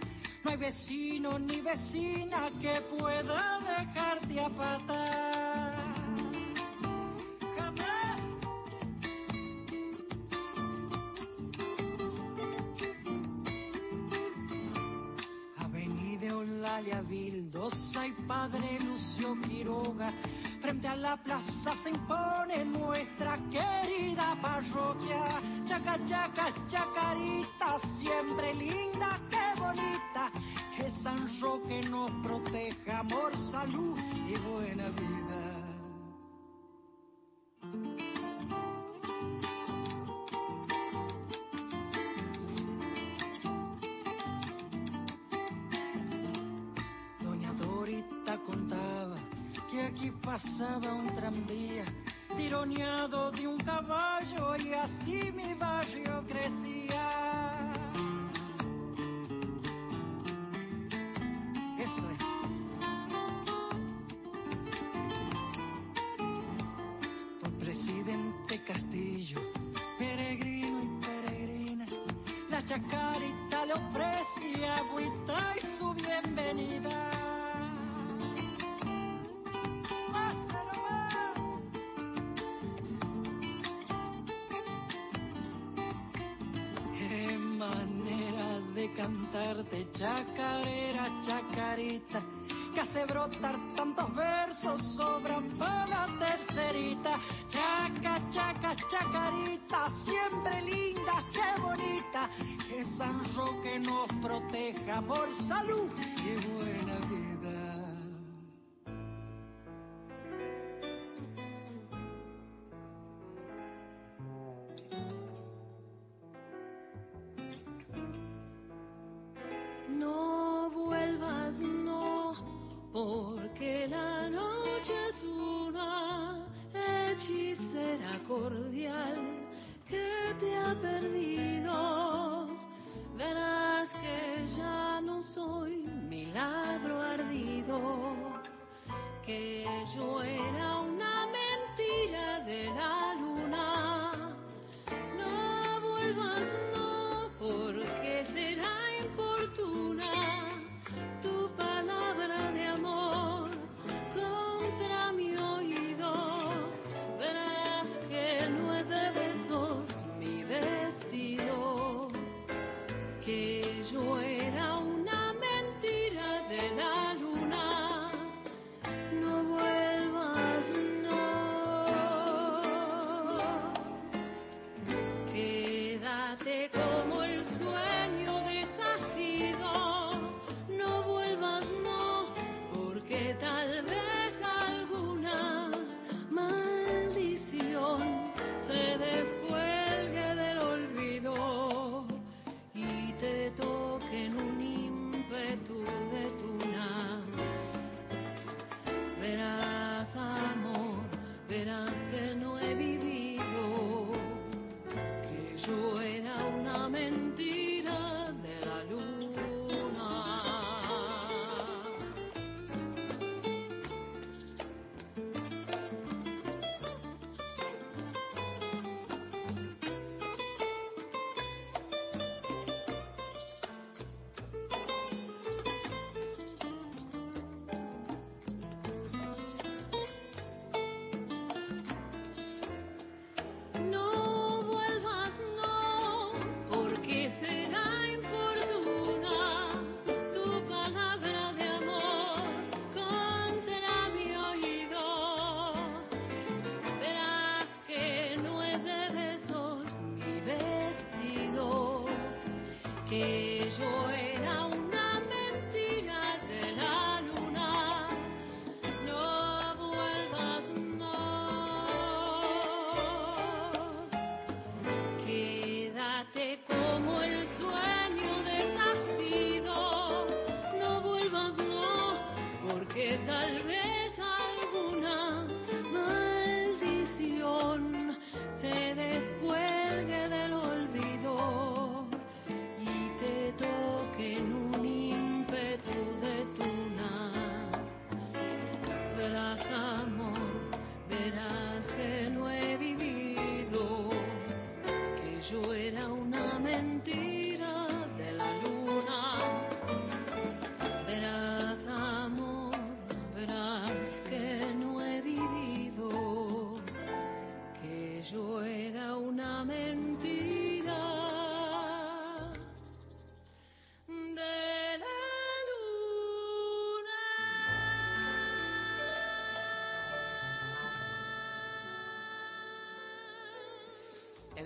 No hay vecino ni vecina que pueda dejarte a patar. La plaza se impone nuestra querida parroquia. Chaca, chaca, chacarita, siempre pasaba un tranvía tironeado de un caballo y así mi barrio cantarte chacarera, chacarita, que hace brotar tantos versos sobran para la tercerita. Chaca, chaca, chacarita, siempre linda, qué bonita, que San Roque nos proteja por salud y buena vida.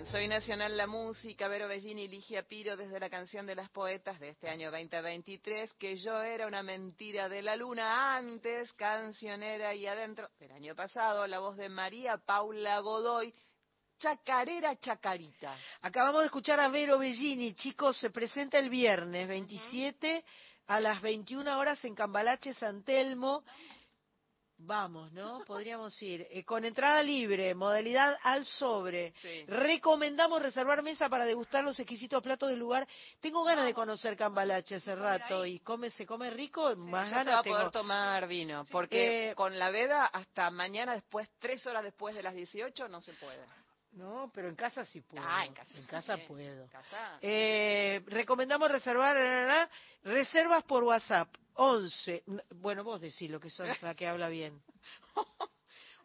Soy Nacional la Música, Vero Bellini y Ligia Piro desde la canción de las poetas de este año 2023, que yo era una mentira de la luna antes, cancionera y adentro del año pasado, la voz de María Paula Godoy, Chacarera Chacarita.
Acabamos de escuchar a Vero Bellini, chicos, se presenta el viernes 27 a las 21 horas en Cambalache, San Telmo. Vamos, ¿no? Podríamos ir. Eh, con entrada libre, modalidad al sobre. Recomendamos reservar mesa para degustar los exquisitos platos del lugar. Tengo ganas de conocer Cambalache hace rato y come, se come rico, más ganas
se va a poder tomar vino, porque eh, con la veda hasta mañana después, tres horas después de las 18, no se puede.
No, pero en casa sí puedo.
Ah, en casa,
en casa puedo. Eh, recomendamos reservar reservas por WhatsApp 11. Bueno, vos decís lo que son la que habla bien.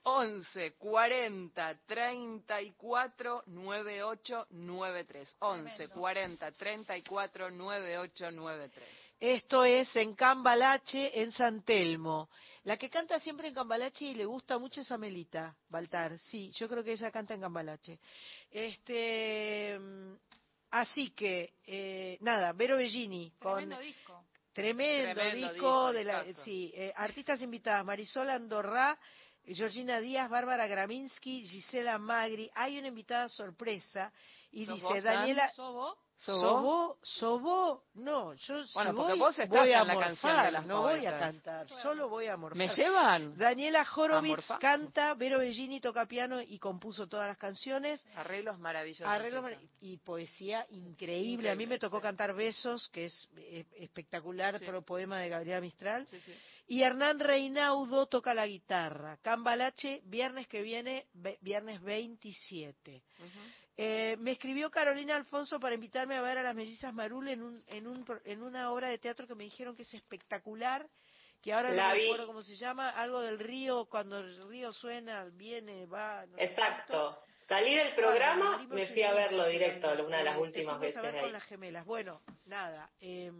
11 40 34 98 93. 11 40 34 98 93.
Esto es en Cambalache, en San Telmo. La que canta siempre en Cambalache y le gusta mucho es Amelita Baltar. Sí, yo creo que ella canta en Cambalache. Este, mm, así que, eh, nada, Vero Bellini.
Tremendo disco.
Tremendo, disco, de la, sí, eh, artistas invitadas, Marisol Andorra, Georgina Díaz, Bárbara Graminsky, Gisela Magri. Hay una invitada sorpresa y dice Daniela. ¿Sobó? ¿Sobó? No, yo
bueno,
porque
vos estás voy a la canción de las
no voy a cantar, solo voy a morfar.
¿Me llevan?
Daniela Horowitz canta, Vero Bellini toca piano y compuso todas las canciones.
Arreglos maravillosos.
Arreglos y poesía increíble. A mí me tocó cantar Besos, que es eh, espectacular, sí. poema de Gabriela Mistral. Y Hernán Reinaudo toca la guitarra. Cambalache, viernes que viene, viernes 27. Eh, me escribió Carolina Alfonso para invitarme a ver a las mellizas Marul en, un, en, un, en una obra de teatro que me dijeron que es espectacular, que ahora no me acuerdo cómo se llama, algo del río, cuando el río suena, viene, va.
Exacto. Salí del programa, me fui a verlo directo, una de las últimas veces.
A ver con las gemelas. Bueno, nada, eh,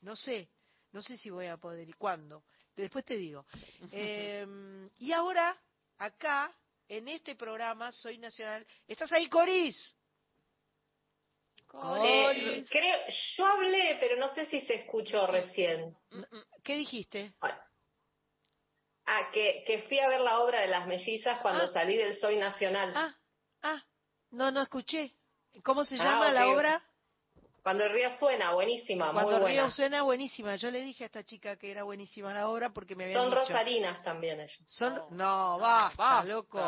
no sé, no sé si voy a poder y cuándo. Después te digo. Eh, y ahora, acá, en este programa Soy Nacional. ¿Estás ahí, Coris?
Coris. creo, yo hablé, pero no sé si se escuchó recién.
¿Qué dijiste?
Ah, que, que fui a ver la obra de las mellizas cuando ah. salí del Soy Nacional.
Ah, ah, no, no escuché. ¿Cómo se ah, llama la obra?
Cuando el río suena, buenísima,
Cuando
muy
buena. el río suena, buenísima. Yo le dije a esta chica que era buenísima la obra porque me había
Son rosarinas también ellos.
Son, no, basta, loco,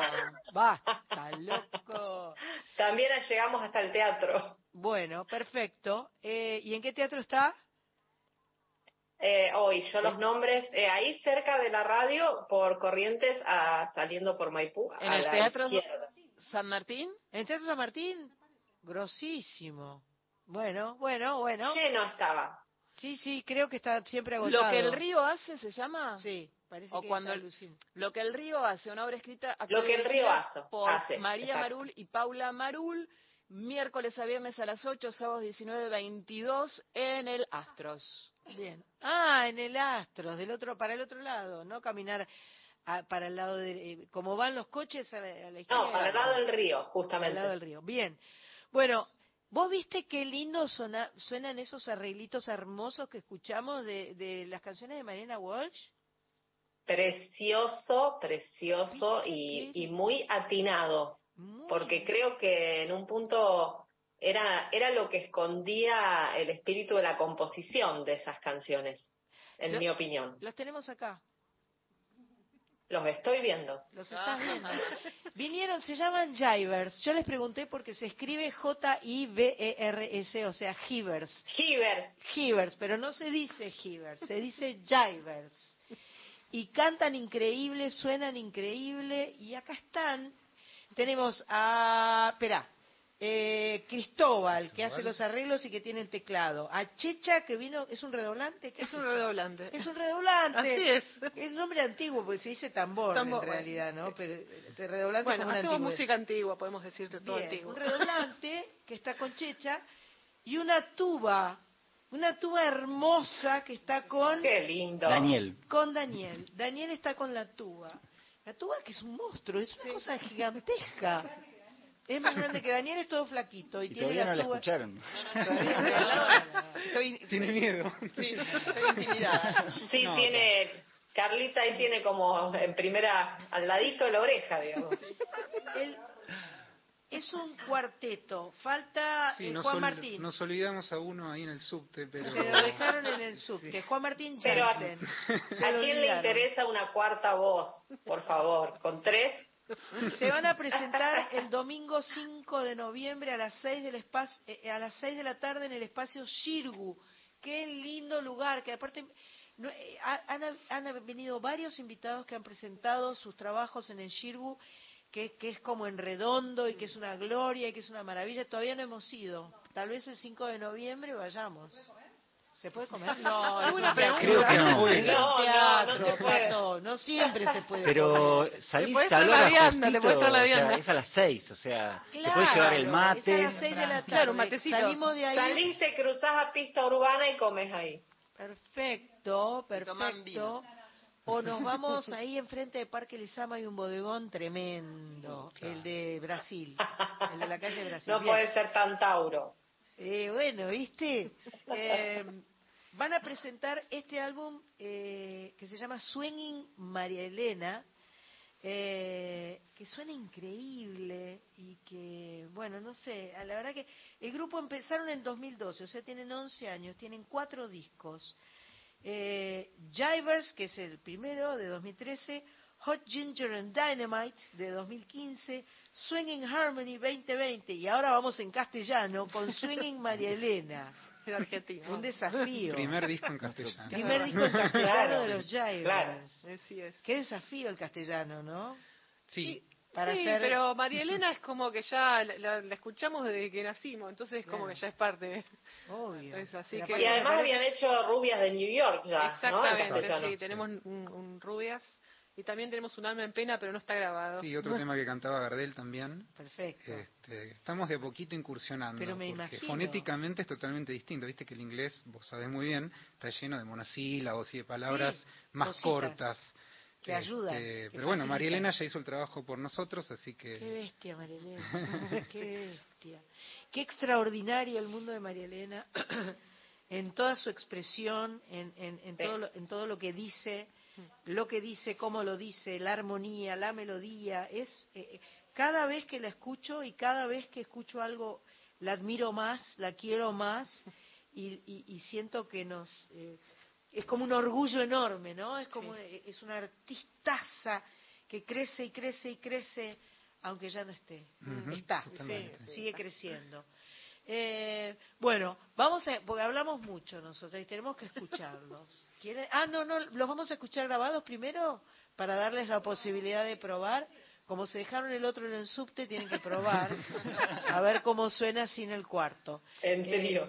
basta, loco.
También llegamos hasta el teatro.
Bueno, perfecto. Eh, ¿Y en qué teatro está?
Eh, hoy, yo los nombres, eh, ahí cerca de la radio, por Corrientes, a, saliendo por Maipú.
¿En el Teatro San Martín?
¿En el Teatro San Martín? Grosísimo. Bueno, bueno, bueno.
Lleno estaba.
Sí, sí, creo que está siempre agotado.
Lo que el río hace se llama.
Sí, parece
o
que
cuando Lo que el río hace, una obra escrita.
Lo que el río hace.
Por María Marul y Paula Marul, miércoles a viernes a las 8, sábados 19, 22 en el Astros.
Bien. Ah, en el Astros, del otro para el otro lado, no caminar para el lado de eh, como van los coches a la, izquierda.
No, para el lado del río, justamente.
Para el lado del río. Bien. Bueno, ¿Vos viste qué lindo suenan esos arreglitos hermosos que escuchamos de, las canciones de Mariana Walsh?
Precioso, precioso y, muy atinado. Porque creo que en un punto era, era lo que escondía el espíritu de la composición de esas canciones, en mi opinión.
Los tenemos acá.
Los estoy viendo.
Los estás viendo. Vinieron, se llaman Jivers. Yo les pregunté porque se escribe J-I-V-E-R-S, o sea, Hivers.
Hivers.
Hivers, pero no se dice Hivers, se dice Jivers. Y cantan increíble, suenan increíble, y acá están. Tenemos a. Espera, eh, Cristóbal, que hace los arreglos y que tiene el teclado. A Checha, que vino, ¿es un redoblante?
es, un redoblante.
Es un redoblante.
Así es.
Es nombre antiguo, porque se dice tambor, en realidad, ¿no? Pero
de redoblante Bueno, hacemos música antigua, podemos decirte todo antiguo.
Un redoblante que está con Checha y una tuba, una tuba hermosa que está con...
¡Qué lindo!
Daniel.
Con Daniel. Daniel está con la tuba. La tuba que es un monstruo, es una cosa gigantesca. Es más grande que Daniel, es todo flaquito. Y, tiene
todavía no la escucharon.
tiene miedo.
Sí, estoy intimidada. Sí, tiene... Carlita ahí tiene como en primera, al ladito de la oreja, digamos.
es un cuarteto. Falta eh, Juan Martín.
Nos olvidamos a uno ahí en el subte, pero...
Se lo dejaron en el subte. Juan Martín
Pero ¿a, ¿a quién le interesa una cuarta voz? Por favor, con tres
se van a presentar el domingo 5 de noviembre a las 6 del espacio, eh, a las 6 de la tarde en el espacio Shirgu. Qué lindo lugar, que aparte eh, han, venido varios invitados que han presentado sus trabajos en el Shirgu, que, que, es como en redondo y que es una gloria y que es una maravilla. Todavía no hemos ido. Tal vez el 5 de noviembre vayamos. ¿Se puede comer?
No,
es
una
pregunta. Creo que no.
No, no, no, se puede. no siempre se puede
Pero salís a la vianda, le puedes la vianda. es a las seis, o sea, te puedes llevar el mate.
Es a las seis de la tarde.
Claro, matecito.
Salimos de ahí.
Saliste, cruzás a pista urbana y comes ahí.
Perfecto, perfecto. O nos vamos ahí enfrente de Parque Lizama hay un bodegón tremendo, el de Brasil, el de la calle Brasil.
No puede ser tan Tauro.
Eh, bueno, ¿viste? Eh, van a presentar este álbum eh, que se llama Swinging María Elena, que suena increíble y que, bueno, no sé, la verdad que el grupo empezaron en 2012, o sea, tienen 11 años, tienen cuatro discos. Jivers, que es el primero de 2013, Hot Ginger and Dynamite de 2015, Swinging Harmony 2020 y ahora vamos en castellano con Swinging María Elena.
En Argentina.
Un desafío.
Primer disco en castellano.
Primer disco en castellano de los Jaivers. Claro.
Así es.
Qué desafío el castellano, ¿no?
Sí.
Para sí, pero María Elena es como que ya la, escuchamos desde que nacimos, entonces es como que ya es parte.
Obvio.
así que, y además habían hecho Rubias de New York ya.
Exactamente, sí, tenemos un Rubias y también tenemos un alma en pena, pero no está grabado.
Sí, otro tema que cantaba Gardel también.
Perfecto.
Este, estamos de a poquito incursionando.
Pero me
porque fonéticamente es totalmente distinto. Viste que el inglés, vos sabés muy bien, está lleno de monosílabos y de palabras más cortas.
Que ayudan.
Este, pero bueno, María Elena ya hizo el trabajo por nosotros, así que...
Qué bestia, María Elena. Qué bestia. Qué extraordinario el mundo de María Elena. en toda su expresión, en, en, todo, en todo lo que dice lo que dice, cómo lo dice, la armonía, la melodía, es eh, eh, cada vez que la escucho y cada vez que escucho algo la admiro más, la quiero más y, siento que nos eh, es como un orgullo enorme, ¿no? Es como es una artistaza que crece y crece y crece aunque ya no esté, está, sigue creciendo. Eh, bueno, vamos a, porque hablamos mucho nosotros y tenemos que escucharlos. Ah, no, no, los vamos a escuchar grabados primero para darles la posibilidad de probar. Como se dejaron el otro en el subte, tienen que probar a ver cómo suena sin el cuarto.
Eh,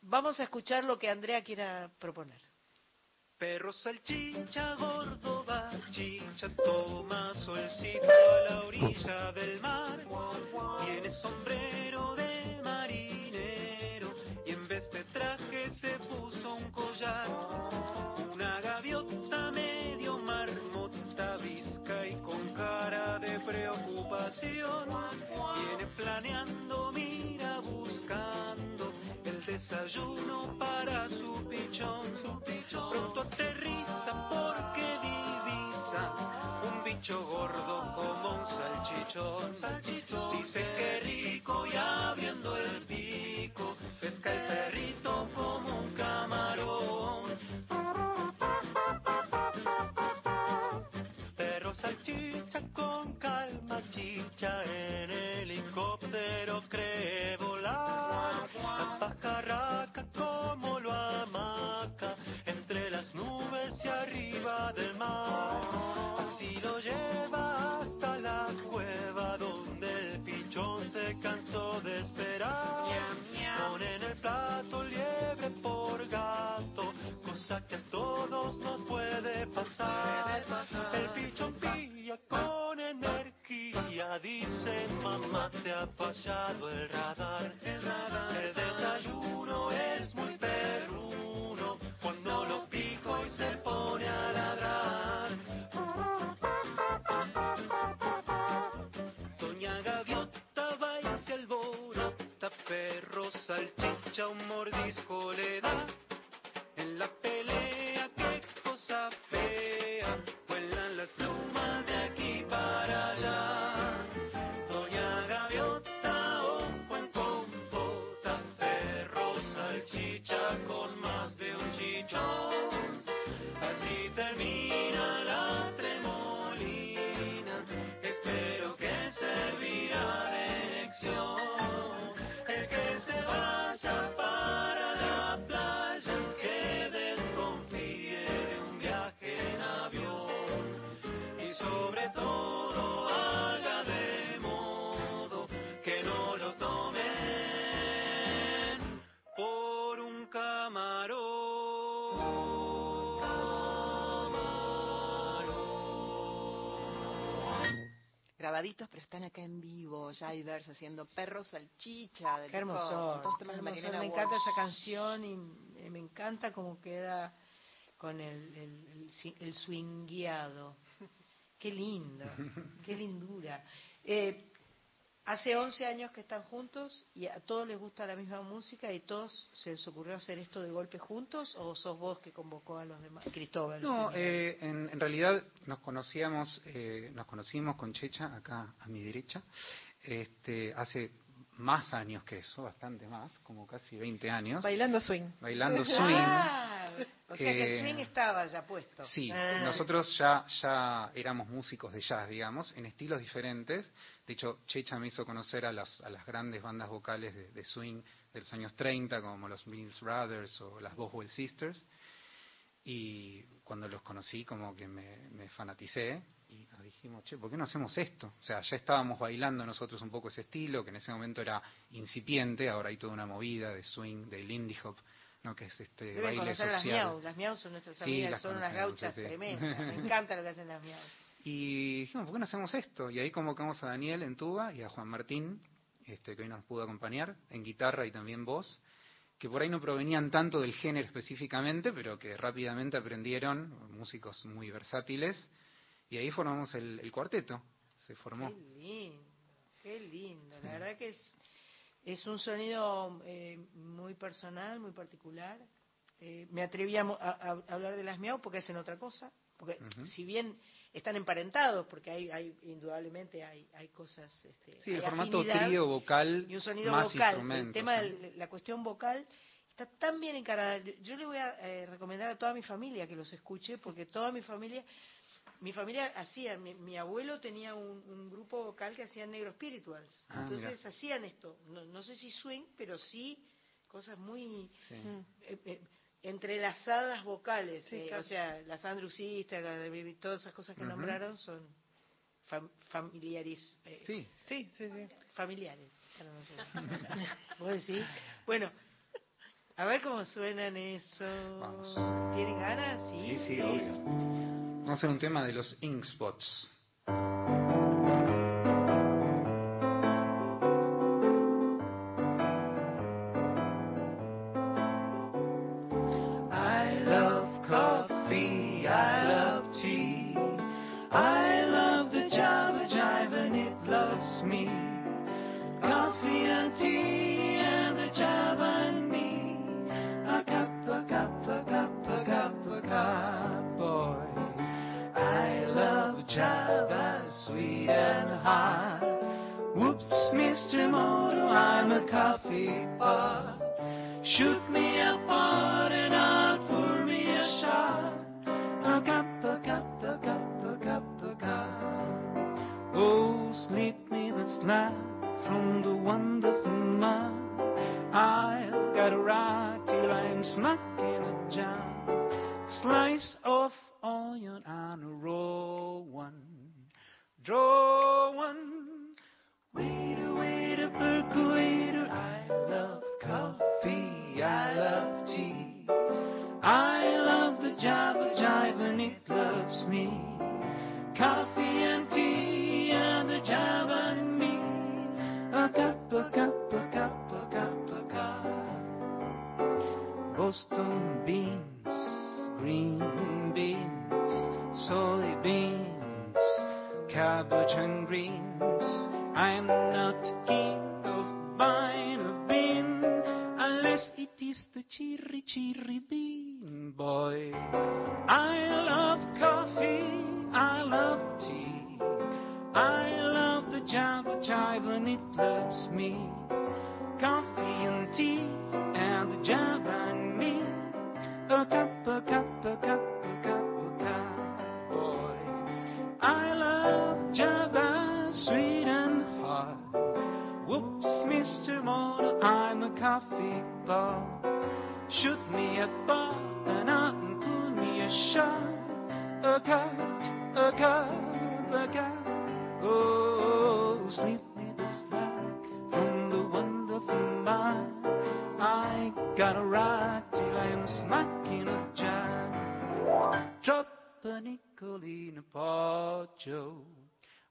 vamos a escuchar lo que Andrea quiera proponer.
Perro salchicha gordo va, chicha toma solcito a la orilla del mar. Tiene sombrero de marinero y en vez de traje se puso un collar. Viene planeando, mira buscar
desayuno para su pichón. Pronto aterriza porque divisa un bicho gordo como un salchichón. Dice que rico y abriendo el pico, pesca el perrito pasar. El pichón pilla con energía, dice mamá te ha fallado el radar. El desayuno es muy
Grabaditos, pero están acá en vivo, Jaivers haciendo perro salchicha. Del
Qué
disco,
hermoso.
con todos temas de Marilena
me encanta esa canción y me encanta cómo queda con el, el, el swingueado. Qué lindo, qué lindura. Eh, hace 11 años que están juntos y a todos les gusta la misma música y todos se les ocurrió hacer esto de golpe juntos o sos vos que convocó a los demás? Cristóbal.
No, eh, en, en realidad nos conocíamos, eh, nos conocimos con Checha acá a mi derecha, este, hace más años que eso, bastante más, como casi 20 años.
Bailando swing.
Bailando swing.
Ah, o sea que
Eh,
el swing estaba ya puesto.
Sí,
Ah.
nosotros ya, ya éramos músicos de jazz, digamos, en estilos diferentes. De hecho, Checha me hizo conocer a las, a las grandes bandas vocales de, de swing de los años 30, como los Mills Brothers o las Boswell Sisters. Y cuando los conocí, como que me, me fanaticé y nos dijimos, che, ¿por qué no hacemos esto? O sea, ya estábamos bailando nosotros un poco ese estilo, que en ese momento era incipiente, ahora hay toda una movida de swing, de Lindy Hop, ¿no? que es este
Deben
baile
las
social.
miau. Las miau son nuestras
Sí,
amigas, son unas gauchas
sí.
tremendas. Me encanta lo que hacen las miau.
Y dijimos, ¿por qué no hacemos esto? Y ahí convocamos a Daniel en tuba y a Juan Martín, este, que hoy nos pudo acompañar, en guitarra y también voz, que por ahí no provenían tanto del género específicamente, pero que rápidamente aprendieron, músicos muy versátiles, y ahí formamos el, el cuarteto, se formó.
Qué lindo, qué lindo. La verdad que es, es un sonido eh, muy personal, muy particular. Eh, me atreví a, mo- a- a hablar de las miau porque hacen otra cosa. Porque si bien están emparentados, porque hay, hay indudablemente hay, hay cosas. Este,
Sí, el formato trío vocal,
y un sonido
más
vocal. El tema, de la cuestión vocal está tan bien encarada. Yo, yo le voy a eh, recomendar a toda mi familia que los escuche, porque toda mi familia, mi familia hacía, mi, mi abuelo tenía un, un grupo vocal que hacían negro spirituals.
Ah,
Entonces
mira.
hacían esto, no, no sé si swing, pero sí cosas muy
Sí.
eh, eh, entrelazadas vocales.
Sí,
eh,
claro.
O sea, las Andrew Sisters, las todas esas cosas que nombraron son fam- familiares. eh,
Sí,
Sí, sí, sí.
familiares. para nosotros. ¿Vos decís? Bueno, a ver cómo suenan eso.
Vamos.
¿Tienen ganas? Sí,
Sí, sí, obvio.
Vamos a hacer un tema de los Ink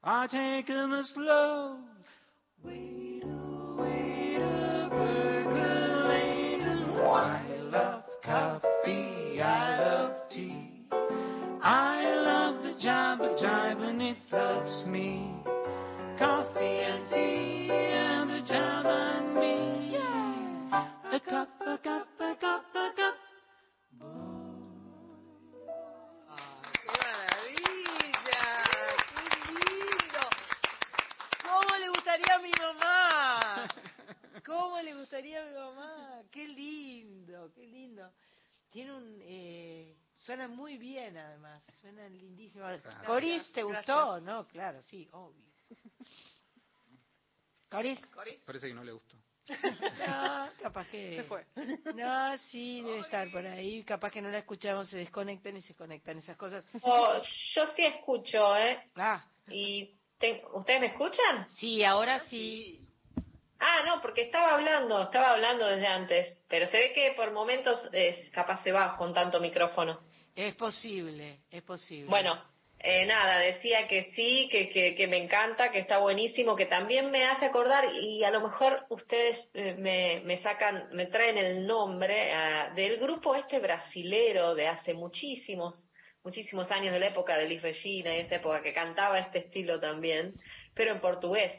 I take 'em a slow. Waiter, waiter, percolator. I love coffee, I love tea. I love the Java jive and it loves me. Coffee and tea and the Java and me. Yeah. A cup, a cup, a cup,
a gustaría a mi mamá? ¿Cómo le gustaría a mi mamá? ¡Qué lindo! ¡Qué lindo! Tiene un... Eh, suena muy bien, además. Suena lindísimo. Coris, ¿te gustó? No, claro, sí, obvio. Coris.
Parece que no le gustó.
No, capaz que...
Se fue.
No, sí, debe estar por ahí. Capaz que no la escuchamos, se desconectan y se conectan esas cosas.
Oh, yo sí escucho, ¿eh?
Ah,
Y ¿Ustedes me escuchan?
sí, ahora sí.
Ah, no, porque estaba hablando, estaba hablando desde antes, pero se ve que por momentos eh, capaz se va con tanto micrófono.
Es posible, es posible.
Bueno, eh, nada, decía que sí, que, que, que me encanta, que está buenísimo, que también me hace acordar, y a lo mejor ustedes eh, me, me sacan, me traen el nombre ah, del grupo este brasilero de hace muchísimos, muchísimos años de la época de Liz Regina y esa época que cantaba este estilo también, pero en portugués,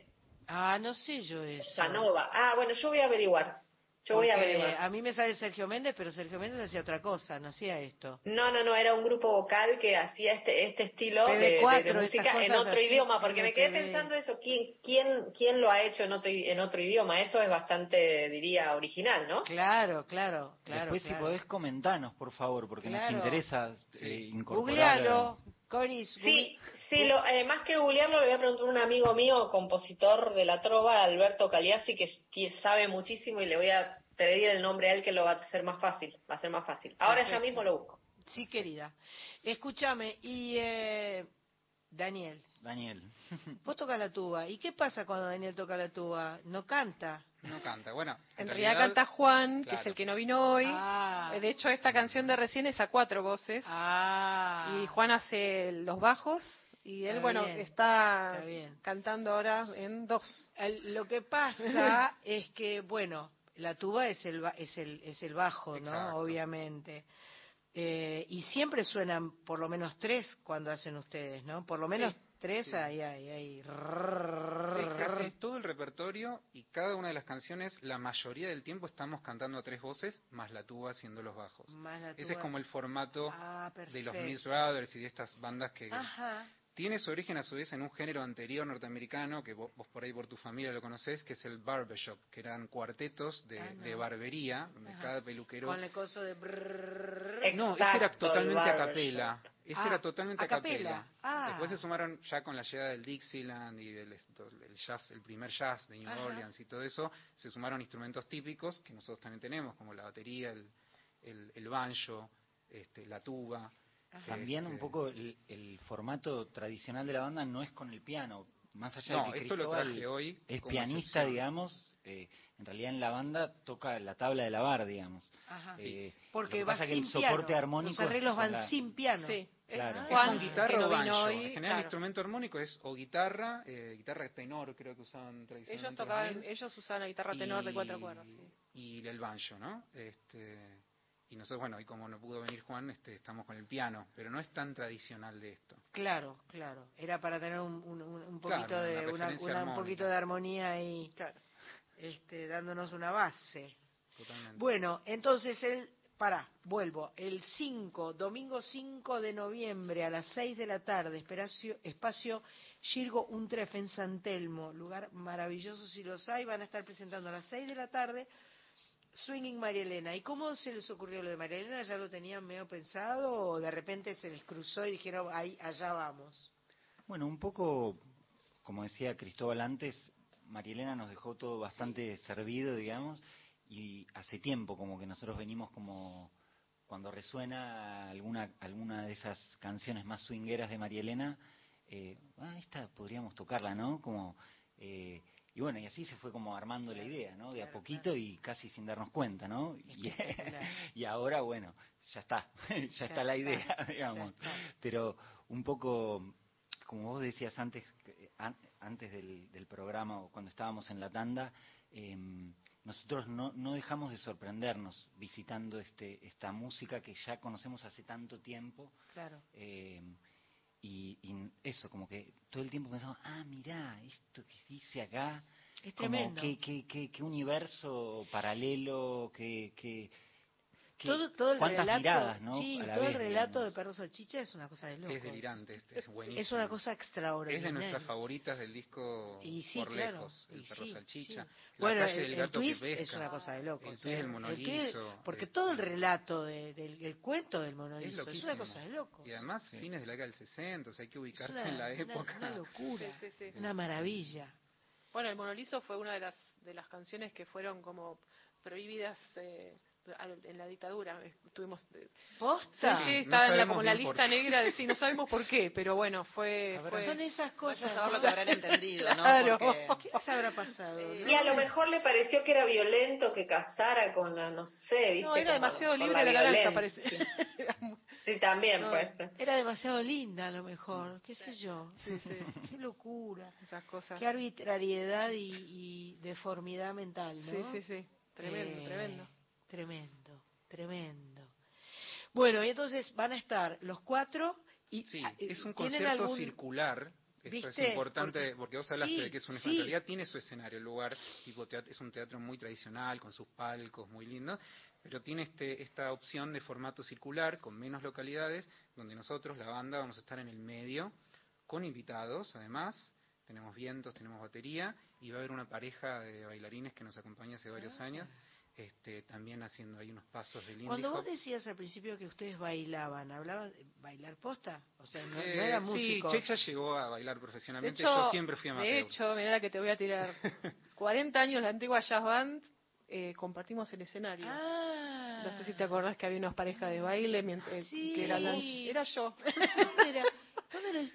Ah, no sé yo eso.
Sanova. Ah, bueno, yo voy a averiguar. Yo voy a averiguar.
a mí me sale Sergio Méndez, pero Sergio Méndez hacía otra cosa, no hacía esto.
No, no, no, era un grupo vocal que hacía este este estilo de- de,
PB4,
de
estas
música en otro
así,
idioma, porque me quedé pensando eso, ¿quién, quién, quién lo ha hecho en otro, en otro idioma? Eso es bastante, diría, original, ¿no?
Claro, claro, claro.
Después si podés comentanos, por favor, porque
Claro.
nos interesa
Sí.
eh, incorporar...
Coris.
Sí, sí, lo, eh, más que googlearlo, le voy a preguntar a un amigo mío, compositor de la trova, Alberto Caliasi, que sabe muchísimo y le voy a pedir el nombre a él que lo va a hacer más fácil, va a ser más fácil. Ahora ya mismo lo busco.
Sí, querida. Escúchame, y eh, Daniel,
Daniel.
vos tocas la tuba. ¿Y qué pasa cuando Daniel toca la tuba? ¿No canta?
No canta. Bueno,
En realidad canta Juan, que es el que no vino hoy.
Ah,
De hecho, esta canción de recién es a cuatro voces.
ah.
Y Juan hace los bajos. Y él,
Está
bueno,
bien,
está,
está bien.
cantando ahora en dos.
El- lo que pasa es que, bueno, la tuba es el, es el, es el bajo, ¿no? Obviamente. Eh, y siempre suenan por lo menos tres cuando hacen ustedes, ¿no? Por lo menos tres
sí.
hay.
Es casi todo el repertorio y cada una de las canciones, la mayoría del tiempo estamos cantando a tres voces, más la tuba haciendo los bajos.
Más la
Ese es
tuba.
como el formato
Ah,
de los. Miss Brothers y de estas bandas que
Ajá.
Tiene su origen a su vez en un género anterior norteamericano, que vos, por ahí por tu familia lo conocés, que es el barbershop, que eran cuartetos de, ah, barbería, donde cada peluquero...
Con el coso de...
no, ese era totalmente a capela. Ese era totalmente a capela. Ah. Después se sumaron ya con la llegada del Dixieland y del el jazz, el primer jazz de New Orleans y todo eso, se sumaron instrumentos típicos que nosotros también tenemos, como la batería, el, el, el banjo, este, la tuba.
También un este, poco el, formato tradicional de la banda no es con el piano, más allá de que
esto lo traje hoy
es pianista, digamos, eh, en realidad en la banda toca la tabla de la bar, digamos.
Eh, Porque va pasa que el soporte armónico los arreglos van sin piano.
Sí. Claro. Es con guitarra o banjo. en general el instrumento armónico es o guitarra, eh, guitarra tenor creo que usaban tradicionalmente.
Ellos tocaban, ellos usaban la guitarra tenor de cuatro cuerdas.
Y el banjo, ¿no? Este, y nosotros, bueno, y como no pudo venir Juan, este, estamos con el piano, pero no es tan tradicional de esto.
Claro, claro. Era para tener un, un, poquito de una, un poquito de armonía y este, dándonos una base. Totalmente. Bueno, entonces el para, vuelvo, el 5, domingo 5 de noviembre a las 6 de la tarde, espacio, espacio Gilgo Untref en San Telmo, lugar maravilloso si los hay, van a estar presentando a las 6 de la tarde Swinging María Elena. ¿Y cómo se les ocurrió lo de María Elena? ¿Ya lo tenían medio pensado o de repente se les cruzó y dijeron, ahí, allá vamos?
Bueno, un poco, como decía Cristóbal antes, María Elena nos dejó todo bastante servido, digamos, y hace tiempo como que nosotros venimos como cuando resuena alguna alguna de esas canciones más swingueras de María Elena, eh, ah, esta podríamos tocarla, ¿no? Como eh, y bueno, y así se fue como armando la idea, ¿no? De a poquito y casi sin darnos cuenta, ¿no? Y, ahora, bueno, ya está, ya, está la idea, digamos. Pero un poco, como vos decías antes, antes del, programa o cuando estábamos en la tanda, em, nosotros no, no dejamos de sorprendernos visitando este, esta música que ya conocemos hace tanto tiempo.
Claro.
Em, y, eso, como que todo el tiempo pensamos, ah, mirá, esto que dice acá,
es tremendo.
Qué, qué, qué, qué, universo paralelo, qué, qué,
todo, todo el relato, miradas, ¿no? Sí, todo el relato de Perro Salchicha es una cosa de loco.
Es delirante, es buenísimo.
Es una cosa extraordinaria.
Es de nuestras favoritas del disco
y sí,
por
claro.
lejos, el Perro Salchicha.
bueno, el, twist es una cosa de loco.
El twist del monolizo.
porque todo el relato del cuento del monolizo es, una cosa de loco.
Y además, fines de la década del 60, o sea, hay que ubicarse en la época.
Una, locura, una maravilla.
Bueno, el monolizo fue una de las, de las canciones que fueron como prohibidas... Eh, en la dictadura estuvimos
eh, ¿Posta?
sí, estaba en como la lista negra de sí no sabemos por qué pero bueno fue,
son esas cosas
saber lo que habrán entendido
claro. ¿no? qué se habrá pasado
y a lo mejor le pareció que era violento que casara con la no sé viste
no era demasiado libre la, la parece.
sí. También pues.
Era demasiado linda a lo mejor qué sé yo. Sí, sí. qué locura.
Esas cosas.
Qué arbitrariedad y, y deformidad mental ¿no?
sí sí sí. Tremendo eh, tremendo
Tremendo, tremendo. Bueno, y entonces van a estar los cuatro y
sí, ah, es un concierto circular. Esto es importante porque, vos hablaste de que es una sí. realidad tiene su escenario, el lugar tipo es un teatro muy tradicional con sus palcos muy lindos, pero tiene este, esta opción de formato circular con menos localidades, donde nosotros, la banda, vamos a estar en el medio con invitados, además, tenemos vientos, tenemos batería y va a haber una pareja de bailarines que nos acompaña hace varios ah. años este, también haciendo ahí unos pasos del
Cuando vos decías al principio que ustedes bailaban, ¿hablaban de bailar posta? O sea, no, era músico.
Sí, Checha llegó a bailar profesionalmente, yo siempre fui amateur.
De hecho, mira la que te voy a tirar. 40 años la antigua jazz band, eh, compartimos el escenario.
Ah.
No sé si te acordás que había unas parejas de baile mientras que era, era yo.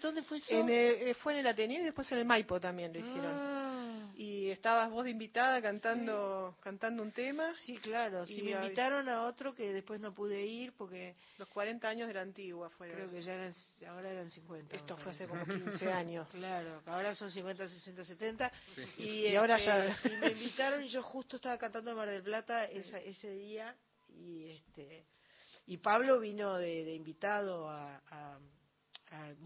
¿Dónde, fue eso?
Eh, fue en el Ateneo y después en el Maipo también lo hicieron. Ah y estabas vos de invitada cantando cantando un tema.
Sí, claro. Sí, me invitaron a otro que después no pude ir porque...
Los 40 años de la antigua fueron.
Creo que ya eran, ahora eran 50.
Esto fue hace como 15 años.
claro, ahora son 50, 60, 70.
Y, ahora ya...
Este, y me invitaron y yo justo estaba cantando en Mar del Plata ese día y este y Pablo vino de, invitado a Ah,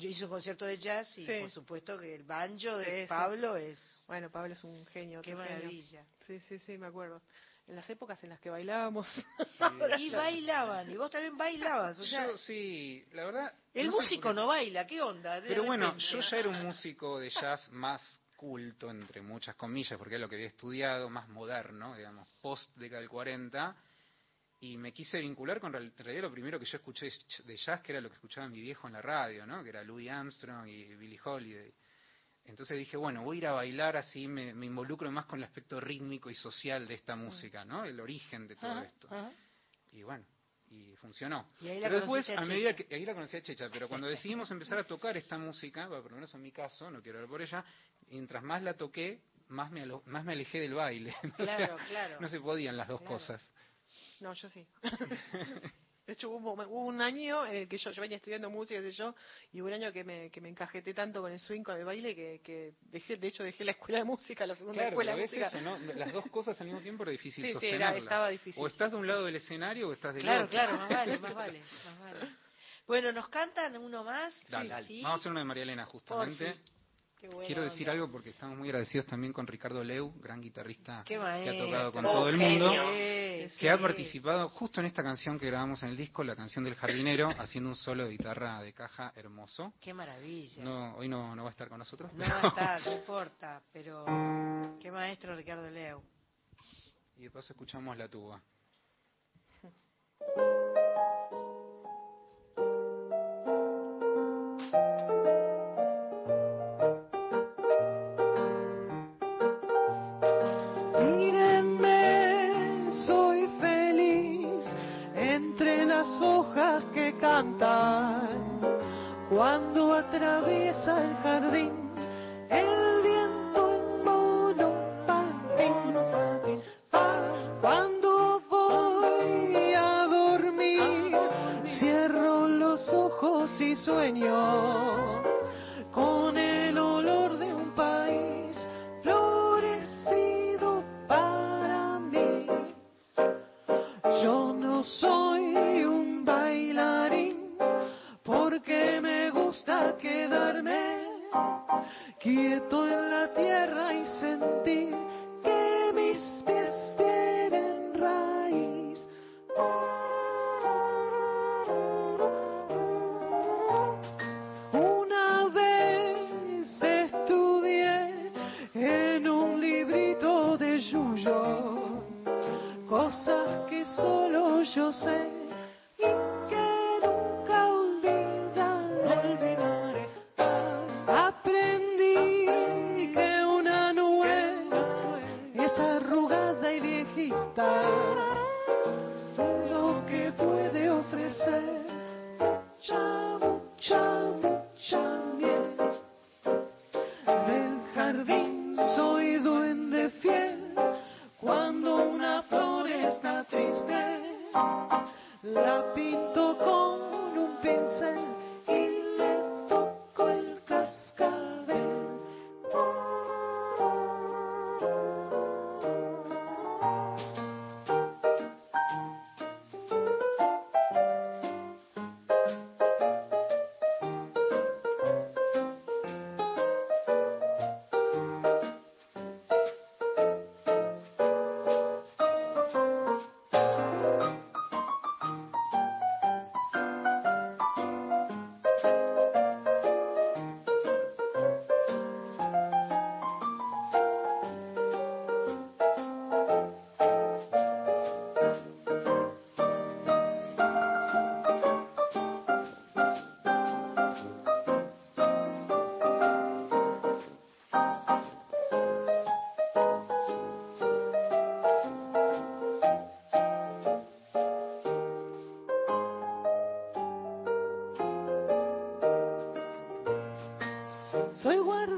yo hice un concierto de jazz y por supuesto que el banjo de Pablo es...
Bueno, Pablo es un genio.
Qué maravilla.
Sí, sí, sí, me acuerdo.
en las épocas en las que bailábamos.
y bailaban, y vos también bailabas. O sea,
yo sí, la verdad.
El músico no baila, ¿qué onda?
Pero bueno, yo ya era un músico de jazz más culto, entre muchas comillas, porque es lo que había estudiado, más moderno, digamos, post década del 40. Y me quise vincular con, en realidad, lo primero que yo escuché de jazz, que era lo que escuchaba mi viejo en la radio, ¿no? Que era Louis Armstrong y Billie Holiday. Entonces dije, bueno, voy a ir a bailar así, me, involucro más con el aspecto rítmico y social de esta música, ¿no? El origen de todo esto. Y bueno, y funcionó. pero después, a, medida que ahí la conocí a Checha, pero cuando decidimos empezar a tocar esta música, por lo menos en mi caso, no quiero hablar por ella, mientras más la toqué, más me, más me alejé del baile.
Claro, claro.
No se podían las dos cosas.
No, yo sí. De hecho, hubo, un año en el que yo, venía estudiando música, yo, y hubo un año que me, que me encajeté tanto con el swing, con el baile, que, que dejé, de hecho dejé la escuela de música, la segunda escuela de música.
Eso, ¿no? Las dos cosas al mismo tiempo era difícil
sí,
Sí,
estaba difícil.
O estás de un lado del escenario o estás del
otro.
Claro,
claro, más vale, más vale, más vale. Bueno, ¿nos cantan uno más?
Dale, dale. Vamos a hacer uno de María Elena, justamente. Quiero decir algo porque estamos muy agradecidos también con Ricardo Leu, gran guitarrista que ha tocado con todo el mundo, que ha participado justo en esta canción que grabamos en el disco, la canción del jardinero, haciendo un solo de guitarra de caja hermoso.
Qué maravilla.
No, hoy no, no va a estar con nosotros.
No va a estar, no importa, pero qué maestro Ricardo Leu.
Y después escuchamos la tuba.
atraviesa el jardín el viento en patín, cuando voy a dormir cierro los ojos y sueño Soy guardián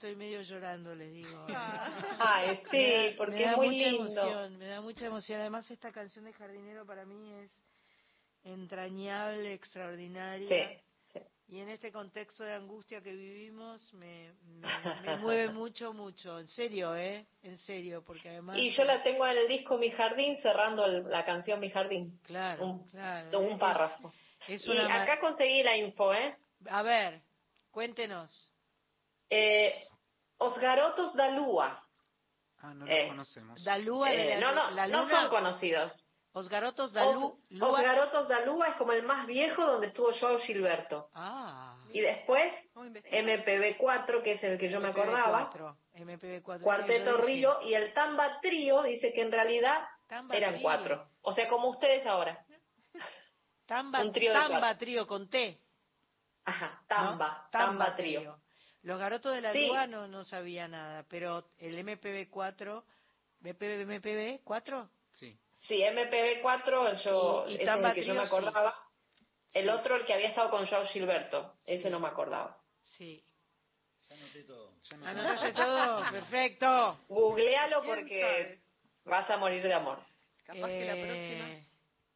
estoy medio llorando, les digo.
Ay, sí, porque es muy lindo.
Emoción, me da mucha emoción. Además, esta canción de Jardinero para mí es entrañable, extraordinaria. Y en este contexto de angustia que vivimos me, mueve mucho, mucho. En serio, ¿eh? En serio, porque además...
Y yo la tengo en el disco Mi Jardín, cerrando la canción Mi Jardín.
Claro,
un,
claro.
Un párrafo. y acá conseguí la info, ¿eh?
A ver, cuéntenos.
Eh, Os Garotos da Lua.
Ah, no lo eh, conocemos.
Dalúa
eh, no, no, no son conocidos.
Os Garotos da Lua.
Os Garotos da Lua es como el más viejo donde estuvo Joao Gilberto.
Ah.
Y después MPB4, que es el que yo me acordaba.
MPB4.
Cuarteto Río y el Tamba Trío dice que en realidad eran cuatro. O sea, como ustedes ahora.
Tamba, Un trío tamba Trío con T.
Ajá, Tamba, Tamba, Trío.
Los garotos de la sí. no, no sabía nada, pero el MPB4, MPB, MPB4?
Sí.
Sí, MPB4, yo, es el que yo me acordaba. El otro, el que había estado con Joao Gilberto, ese no me acordaba.
Sí. Ya anoté todo. Ya todo, perfecto.
Googlealo porque vas a morir de amor.
Capaz que la próxima. Eh,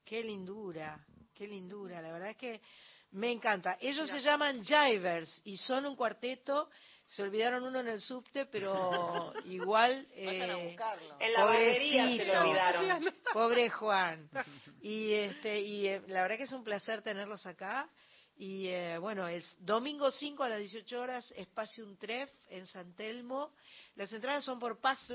qué lindura, qué lindura. La verdad es que me encanta. Ellos se llaman Jivers y son un cuarteto. Se olvidaron uno en el subte, pero igual.
Vayan a eh, buscarlo. En la barbería se lo olvidaron.
Pobre Juan. Y este y eh, la verdad que es un placer tenerlos acá. Y eh, bueno, es domingo 5 a las 18 horas, Espacio Un Tref en San Telmo. Las entradas son por Pass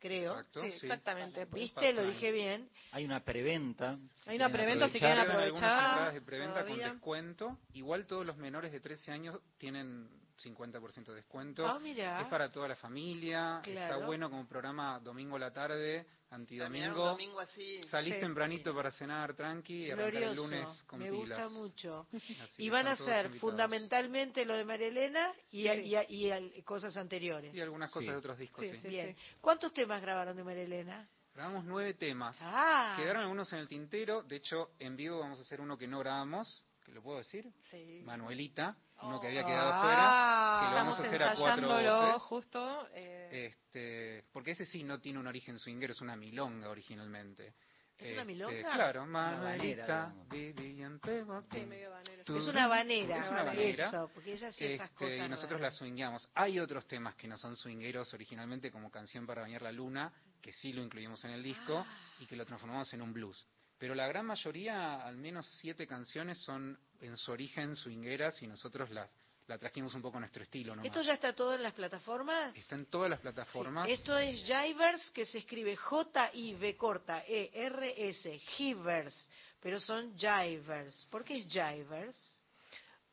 Creo.
sí, exactamente.
¿Viste? Lo dije bien.
Hay una preventa.
Hay una preventa si quieren aprovechar.
Algunas entradas de preventa con descuento. Igual todos los menores de 13 años tienen 50% de descuento.
Ah, mira.
Es para toda la familia. Está bueno como programa domingo a la tarde, antidomingo.
domingo así.
Salís tempranito para cenar tranqui y arrancar el lunes con
Me gusta mucho. y van a ser fundamentalmente lo de María Elena y, y, cosas anteriores.
Y algunas cosas de otros discos,
Bien. ¿Cuántos temas grabaron de María Elena?
Grabamos nueve temas.
Ah.
Quedaron algunos en el tintero. De hecho, en vivo vamos a hacer uno que no grabamos, que lo puedo decir.
Sí.
Manuelita uno que había quedado ah, fuera, que lo vamos a hacer a cuatro voces.
justo. Eh.
Este, porque ese sí no tiene un origen swinger, es una milonga originalmente.
¿Es una este, milonga?
Claro, Manuelita,
Sí, medio Es una banera. Es una banera. Eso, porque ella hacía esas este, cosas.
Y nosotros la swingamos. Hay otros temas que no son swingueros originalmente, como Canción para bañar la luna, que sí lo incluimos en el disco, ah. y que lo transformamos en un blues. Pero la gran mayoría, al menos siete canciones, son en su origen swingueras y nosotros las la trajimos un poco a nuestro estilo.
¿Esto ya está todo en las plataformas?
Está en todas las plataformas.
Esto es Jivers, que se escribe J-I-V corta E-R-S, Jivers, pero son Jivers. ¿Por qué es Jivers?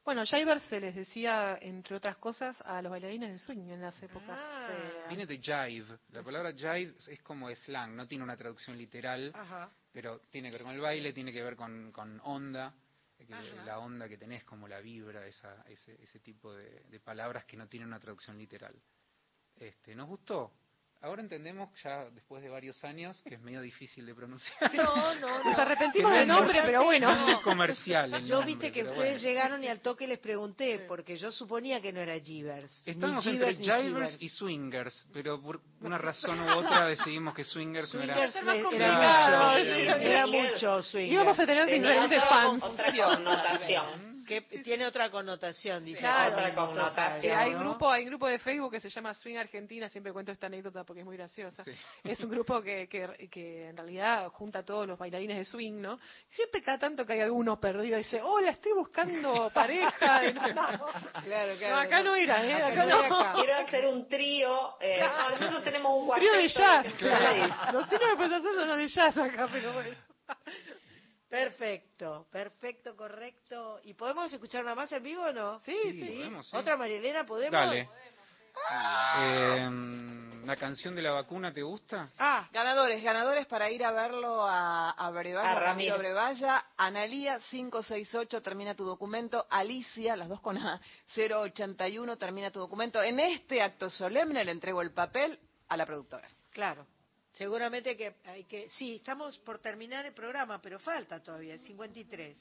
Bueno, Jivers se les decía, entre otras cosas, a los bailarines de swing en las épocas.
Ah.
Viene de jive. La palabra jive es como slang, no tiene una traducción literal, pero tiene que ver con el baile, tiene que ver con, con onda la onda que tenés, como la vibra, esa, ese, ese tipo de, de, palabras que no tienen una traducción literal. Este, ¿Nos gustó? Ahora entendemos, ya después de varios años, que es medio difícil de pronunciar.
No, no,
Nos arrepentimos del nombre, pero bueno.
Es comercial.
yo viste que ustedes llegaron y al toque les pregunté, porque yo suponía que no era Givers.
Estamos entre Jivers y Swingers, pero por una razón u otra decidimos que Swingers,
no era. Era, era, mucho Swingers.
Íbamos a tener diferentes fans.
Connotación
que tiene otra connotación, dice.
otra connotación.
hay grupo, hay un grupo de Facebook que se llama Swing Argentina, siempre cuento esta anécdota porque es muy graciosa. Es un grupo que, que, que, en realidad junta a todos los bailarines de swing, ¿no? Siempre cada tanto que hay alguno perdido dice, hola, estoy buscando pareja.
claro, claro,
no, acá no era, ¿eh? Acá, no.
Quiero hacer un trío. Eh, nosotros tenemos un cuarteto.
Trío de jazz. Claro. No sé qué me puedes hacer uno de jazz acá, pero bueno.
Perfecto, perfecto, correcto. ¿Y podemos escuchar una más en vivo o no?
Sí, sí.
¿Otra Marielena podemos?
Dale. Eh, ¿La canción de la vacuna te gusta?
Ah, ganadores, ganadores para ir a verlo a, a Brevalla,
a Ramiro
Brevalla. Analía 568 termina tu documento. Alicia, las dos con A, 081 termina tu documento. En este acto solemne le entrego el papel a la productora.
Claro. Seguramente que hay que... Sí, estamos por terminar el programa, pero falta todavía, 53.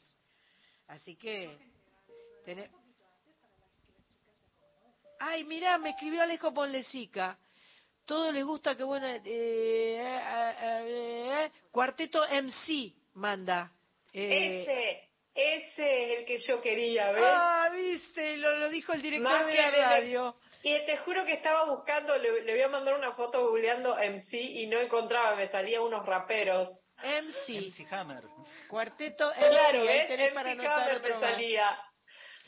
Así que... Ay, mirá, me escribió Alejo Ponlesica. Todo le gusta que bueno. Eh, eh, cuarteto MC manda.
ese, ese es el que yo quería, ver.
Ah, viste, lo, lo dijo el director de la radio.
Y te juro que estaba buscando, le, voy a mandar una foto googleando MC y no encontraba, me salían unos raperos.
MC.
MC Hammer.
Cuarteto MC.
Claro, ¿ves? MC Hammer me salía.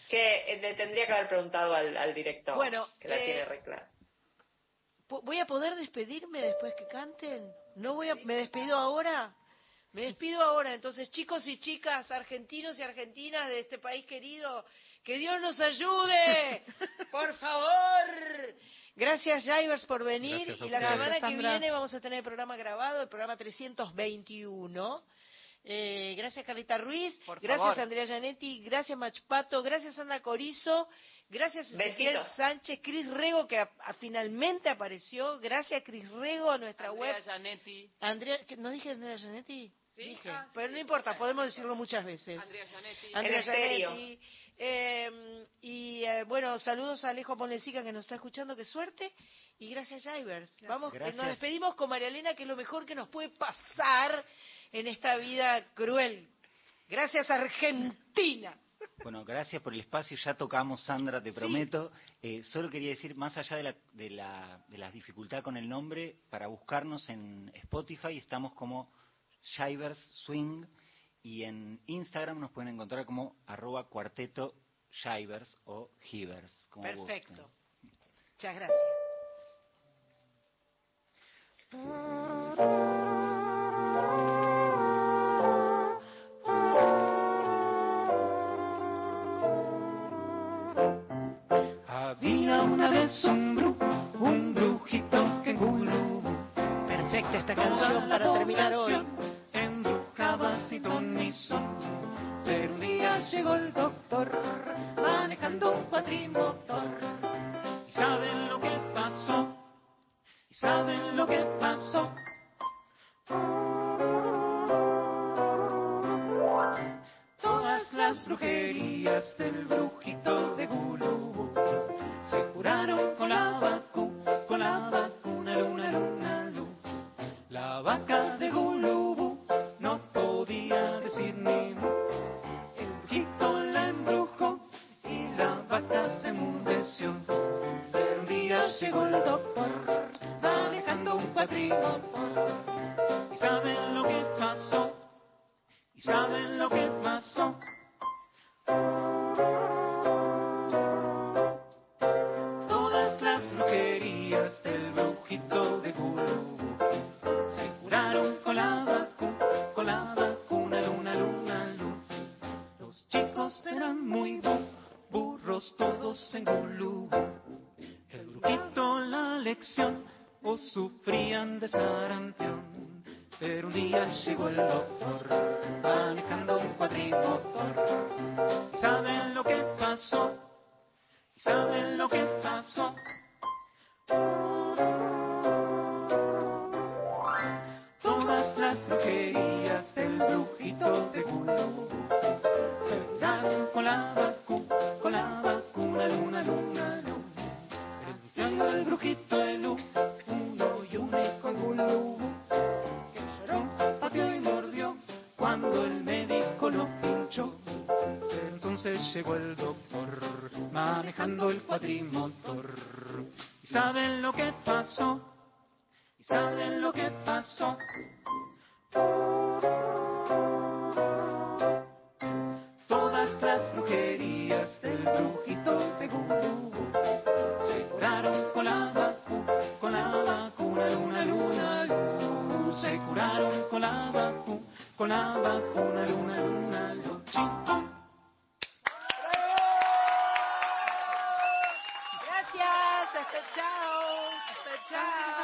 Que eh, le tendría que haber preguntado al, director. Bueno, que la eh, tiene reclara.
¿Voy a poder despedirme después que canten? ¿No voy a, ¿Me despido ahora? Me despido ahora. Entonces, chicos y chicas, argentinos y argentinas de este país querido, que Dios nos ayude, por favor. Gracias, Jaivers, por venir. y la semana que viene vamos a tener el programa grabado, el programa 321. Eh, gracias, Carlita Ruiz. gracias, Andrea Gianetti. Gracias, Machpato. Gracias, Ana Corizo. Gracias, Ezequiel Sánchez. Cris Rego, que finalmente apareció. Gracias, Cris Rego, a nuestra web. Andrea, ¿no dije Andrea Gianetti? Sí, dije. Ah, pero no importa, podemos decirlo muchas veces.
Andrea Gianetti. Andrea Gianetti.
Eh, y eh, bueno, saludos a Alejo Ponlecica que nos está escuchando, qué suerte. Y gracias, Ivers. Vamos, nos despedimos con María Elena, que es lo mejor que nos puede pasar en esta vida cruel. Gracias, Argentina.
Bueno, gracias por el espacio. Ya tocamos, Sandra, te prometo. Eh, solo quería decir, más allá de la, de, la, de la dificultad con el nombre, para buscarnos en Spotify estamos como Shivers Swing y en Instagram nos pueden encontrar como arroba cuarteto shivers o hivers.
Perfecto. Muchas gracias.
Había una vez un brujo, un brujito que gulú.
Perfecta esta canción para terminar hoy
pero un día llegó el doctor manejando un cuatrimotor. ¿Y saben lo que pasó? ¿Y saben lo que pasó? Todas las brujerías del doctor manejando un cuadrimotor. ¿Y saben lo que pasó? ¿Y saben lo que pasó? Llegó el doctor manejando el cuadrimotor. ¿Y saben lo que pasó? ¿Y saben lo que pasó? Todas las brujerías del brujito
hasta